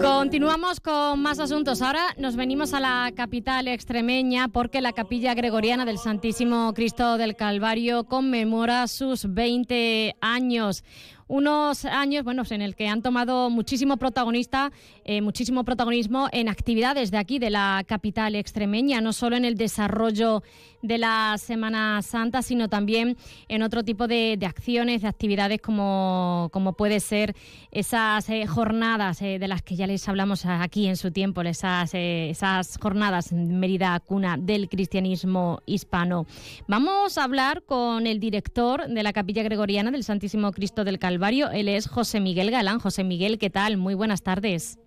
Continuamos con más asuntos. Ahora nos venimos a la capital extremeña porque la capilla gregoriana del Santísimo Cristo del Calvario conmemora sus 20 años unos años bueno, en el que han tomado muchísimo protagonista, eh, muchísimo protagonismo en actividades de aquí, de la capital extremeña, no solo en el desarrollo de la Semana Santa, sino también en otro tipo de, acciones, de actividades como, como puede ser esas eh, jornadas eh, de las que ya les hablamos aquí en su tiempo, esas, esas jornadas Mérida, cuna del cristianismo hispano. Vamos a hablar con el director de la Capilla Gregoriana del Santísimo Cristo del Calvario, él es José Miguel Galán. José Miguel, ¿qué tal? Muy buenas tardes.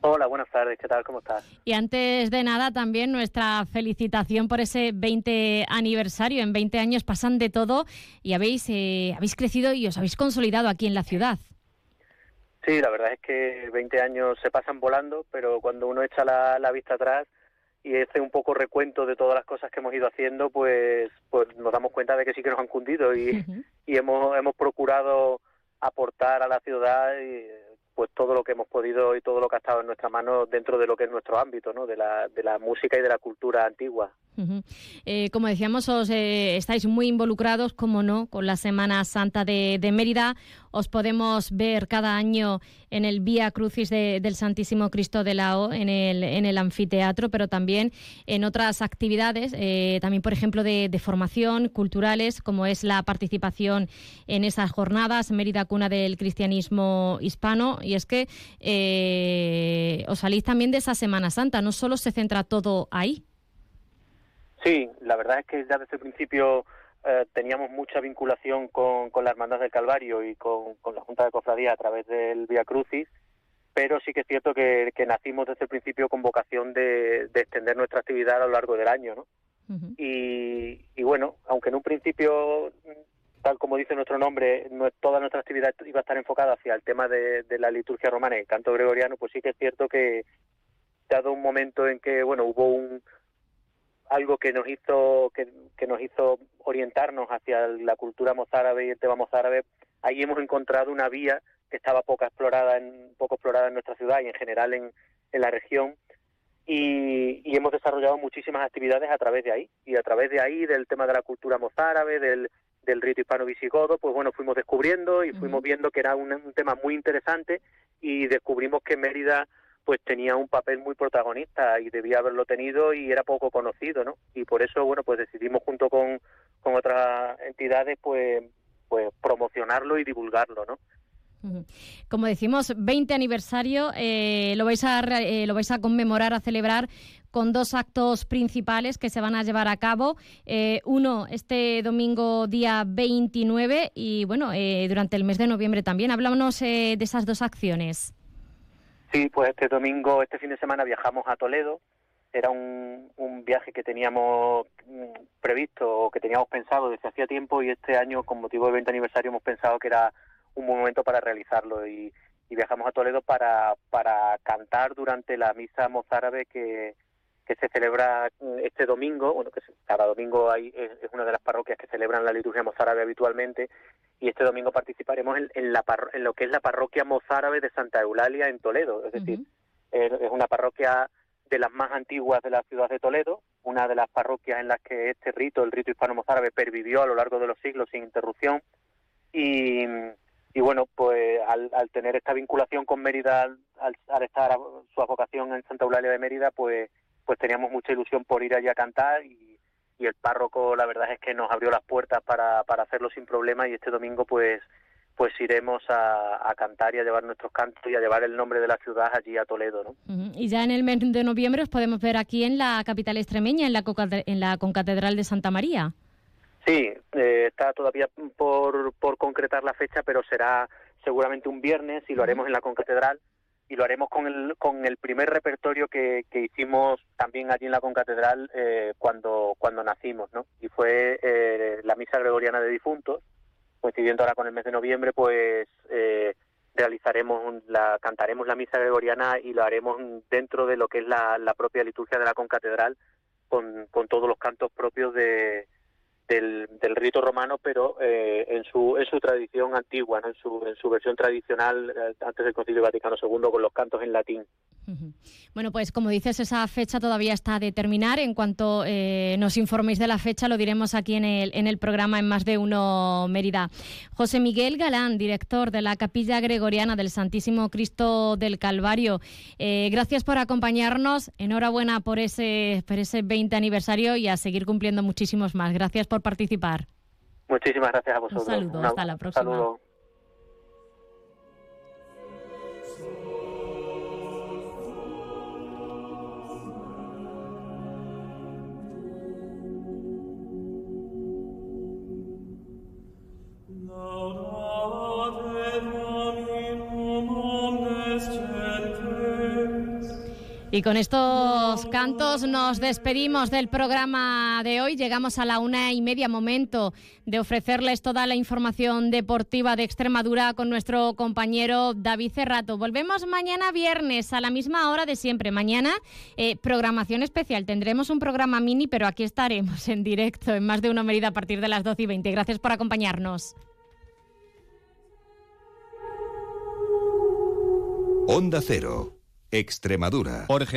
Hola, buenas tardes, ¿qué tal? ¿Cómo estás? Y antes de nada, también nuestra felicitación por ese 20 aniversario. En 20 años pasan de todo y habéis, eh, habéis crecido y os habéis consolidado aquí en la ciudad. Sí, la verdad es que 20 años se pasan volando, pero cuando uno echa la vista atrás, y hace un poco recuento de todas las cosas que hemos ido haciendo, pues, pues nos damos cuenta de que sí que nos han cundido y, y hemos, hemos procurado aportar a la ciudad y, pues todo lo que hemos podido y todo lo que ha estado en nuestra mano dentro de lo que es nuestro ámbito, ¿no? de, la, de la música y de la cultura antigua. Eh, como decíamos, os eh, estáis muy involucrados, como no, con la Semana Santa de, Mérida. Os podemos ver cada año en el Vía Crucis del Santísimo Cristo de la O, en el, en el anfiteatro, pero también en otras actividades, eh, también, por ejemplo, de, de, formación, culturales, como es la participación en esas jornadas, Mérida Cuna del Cristianismo Hispano. Y es que os salís también de esa Semana Santa, no solo se centra todo ahí. Sí, la verdad es que ya desde el principio eh, teníamos mucha vinculación con, con la Hermandad del Calvario y con, la Junta de Cofradía a través del Vía Crucis, pero sí que es cierto que, nacimos desde el principio con vocación de, extender nuestra actividad a lo largo del año, ¿no? y, bueno, aunque en un principio, tal como dice nuestro nombre, no, toda nuestra actividad iba a estar enfocada hacia el tema de, de la liturgia romana y el canto gregoriano, pues sí que es cierto que dado un momento en que, bueno, hubo un, algo que nos hizo que, nos hizo orientarnos hacia la cultura mozárabe y el tema mozárabe ahí hemos encontrado una vía que estaba poco explorada en poco explorada en nuestra ciudad y en general en, en la región. Y, hemos desarrollado muchísimas actividades a través de ahí. Y a través de ahí del tema de la cultura mozárabe del del rito hispano visigodo, pues bueno, fuimos descubriendo y fuimos viendo que era un, un tema muy interesante y descubrimos que Mérida pues tenía un papel muy protagonista y debía haberlo tenido y era poco conocido, ¿no? Y por eso, bueno, pues decidimos junto con, con otras entidades, pues, pues promocionarlo y divulgarlo, ¿no? Como decimos, 20 aniversario, eh, lo, vais a, eh, lo vais a conmemorar, a celebrar con dos actos principales que se van a llevar a cabo. Eh, uno este domingo día 29 y bueno, durante el mes de noviembre también. Hablámonos de esas dos acciones. Sí, pues este domingo, este fin de semana viajamos a Toledo. Era un, un viaje que teníamos mm, previsto o que teníamos pensado desde hacía tiempo y este año, con motivo del 20 aniversario, hemos pensado que era un buen momento para realizarlo y, y viajamos a Toledo para, para cantar durante la misa mozárabe que, que se celebra mm, este domingo, bueno, que cada domingo hay, es, una de las parroquias que celebran la liturgia mozárabe habitualmente, y este domingo participaremos en, la en lo que es la parroquia mozárabe de Santa Eulalia en Toledo, es decir, es, una parroquia de las más antiguas de la ciudad de Toledo, una de las parroquias en las que este rito, el rito hispano-mozárabe, pervivió a lo largo de los siglos sin interrupción, y, y bueno, pues al, tener esta vinculación con Mérida, al, al estar a su vocación en Santa Eulalia de Mérida, pues pues teníamos mucha ilusión por ir allí a cantar y, y el párroco la verdad es que nos abrió las puertas para, para hacerlo sin problema y este domingo pues pues iremos a, a, cantar y a llevar nuestros cantos y a llevar el nombre de la ciudad allí a Toledo. ¿no? Y ya en el mes de noviembre os podemos ver aquí en la capital extremeña, en la, en la Concatedral de Santa María. Sí, eh, está todavía por, por concretar la fecha, pero será seguramente un viernes y lo haremos en la Concatedral y lo haremos con el, con el primer repertorio que, que hicimos también allí en la concatedral eh, cuando, cuando nacimos, ¿no? Y fue eh, la misa gregoriana de difuntos, coincidiendo ahora con el mes de noviembre, pues eh, realizaremos un- la cantaremos la misa gregoriana y lo haremos dentro de lo que es la, la propia liturgia de la concatedral con, con todos los cantos propios de del, del rito romano pero eh, en su en su tradición antigua ¿no? en su en su versión tradicional eh, antes del Concilio Vaticano II con los cantos en latín Bueno, pues como dices, esa fecha todavía está a determinar. En cuanto eh, nos informéis de la fecha, lo diremos aquí en el, en el programa en Más de Uno Mérida. José Miguel Galán, director de la Capilla Gregoriana del Santísimo Cristo del Calvario, eh, gracias por acompañarnos. Enhorabuena por ese, por ese 20 aniversario y a seguir cumpliendo muchísimos más. Gracias por participar. muchísimas gracias a vosotros saludo, Una- hasta la un próxima. saludo. Y con estos cantos nos despedimos del programa de hoy. Llegamos a la una y media, momento de ofrecerles toda la información deportiva de Extremadura con nuestro compañero David Cerrato. Volvemos mañana viernes a la misma hora de siempre. Mañana, eh, programación especial. Tendremos un programa mini, pero aquí estaremos en directo en más de una medida a partir de las 12 y 20. Gracias por acompañarnos. Onda Cero, Extremadura.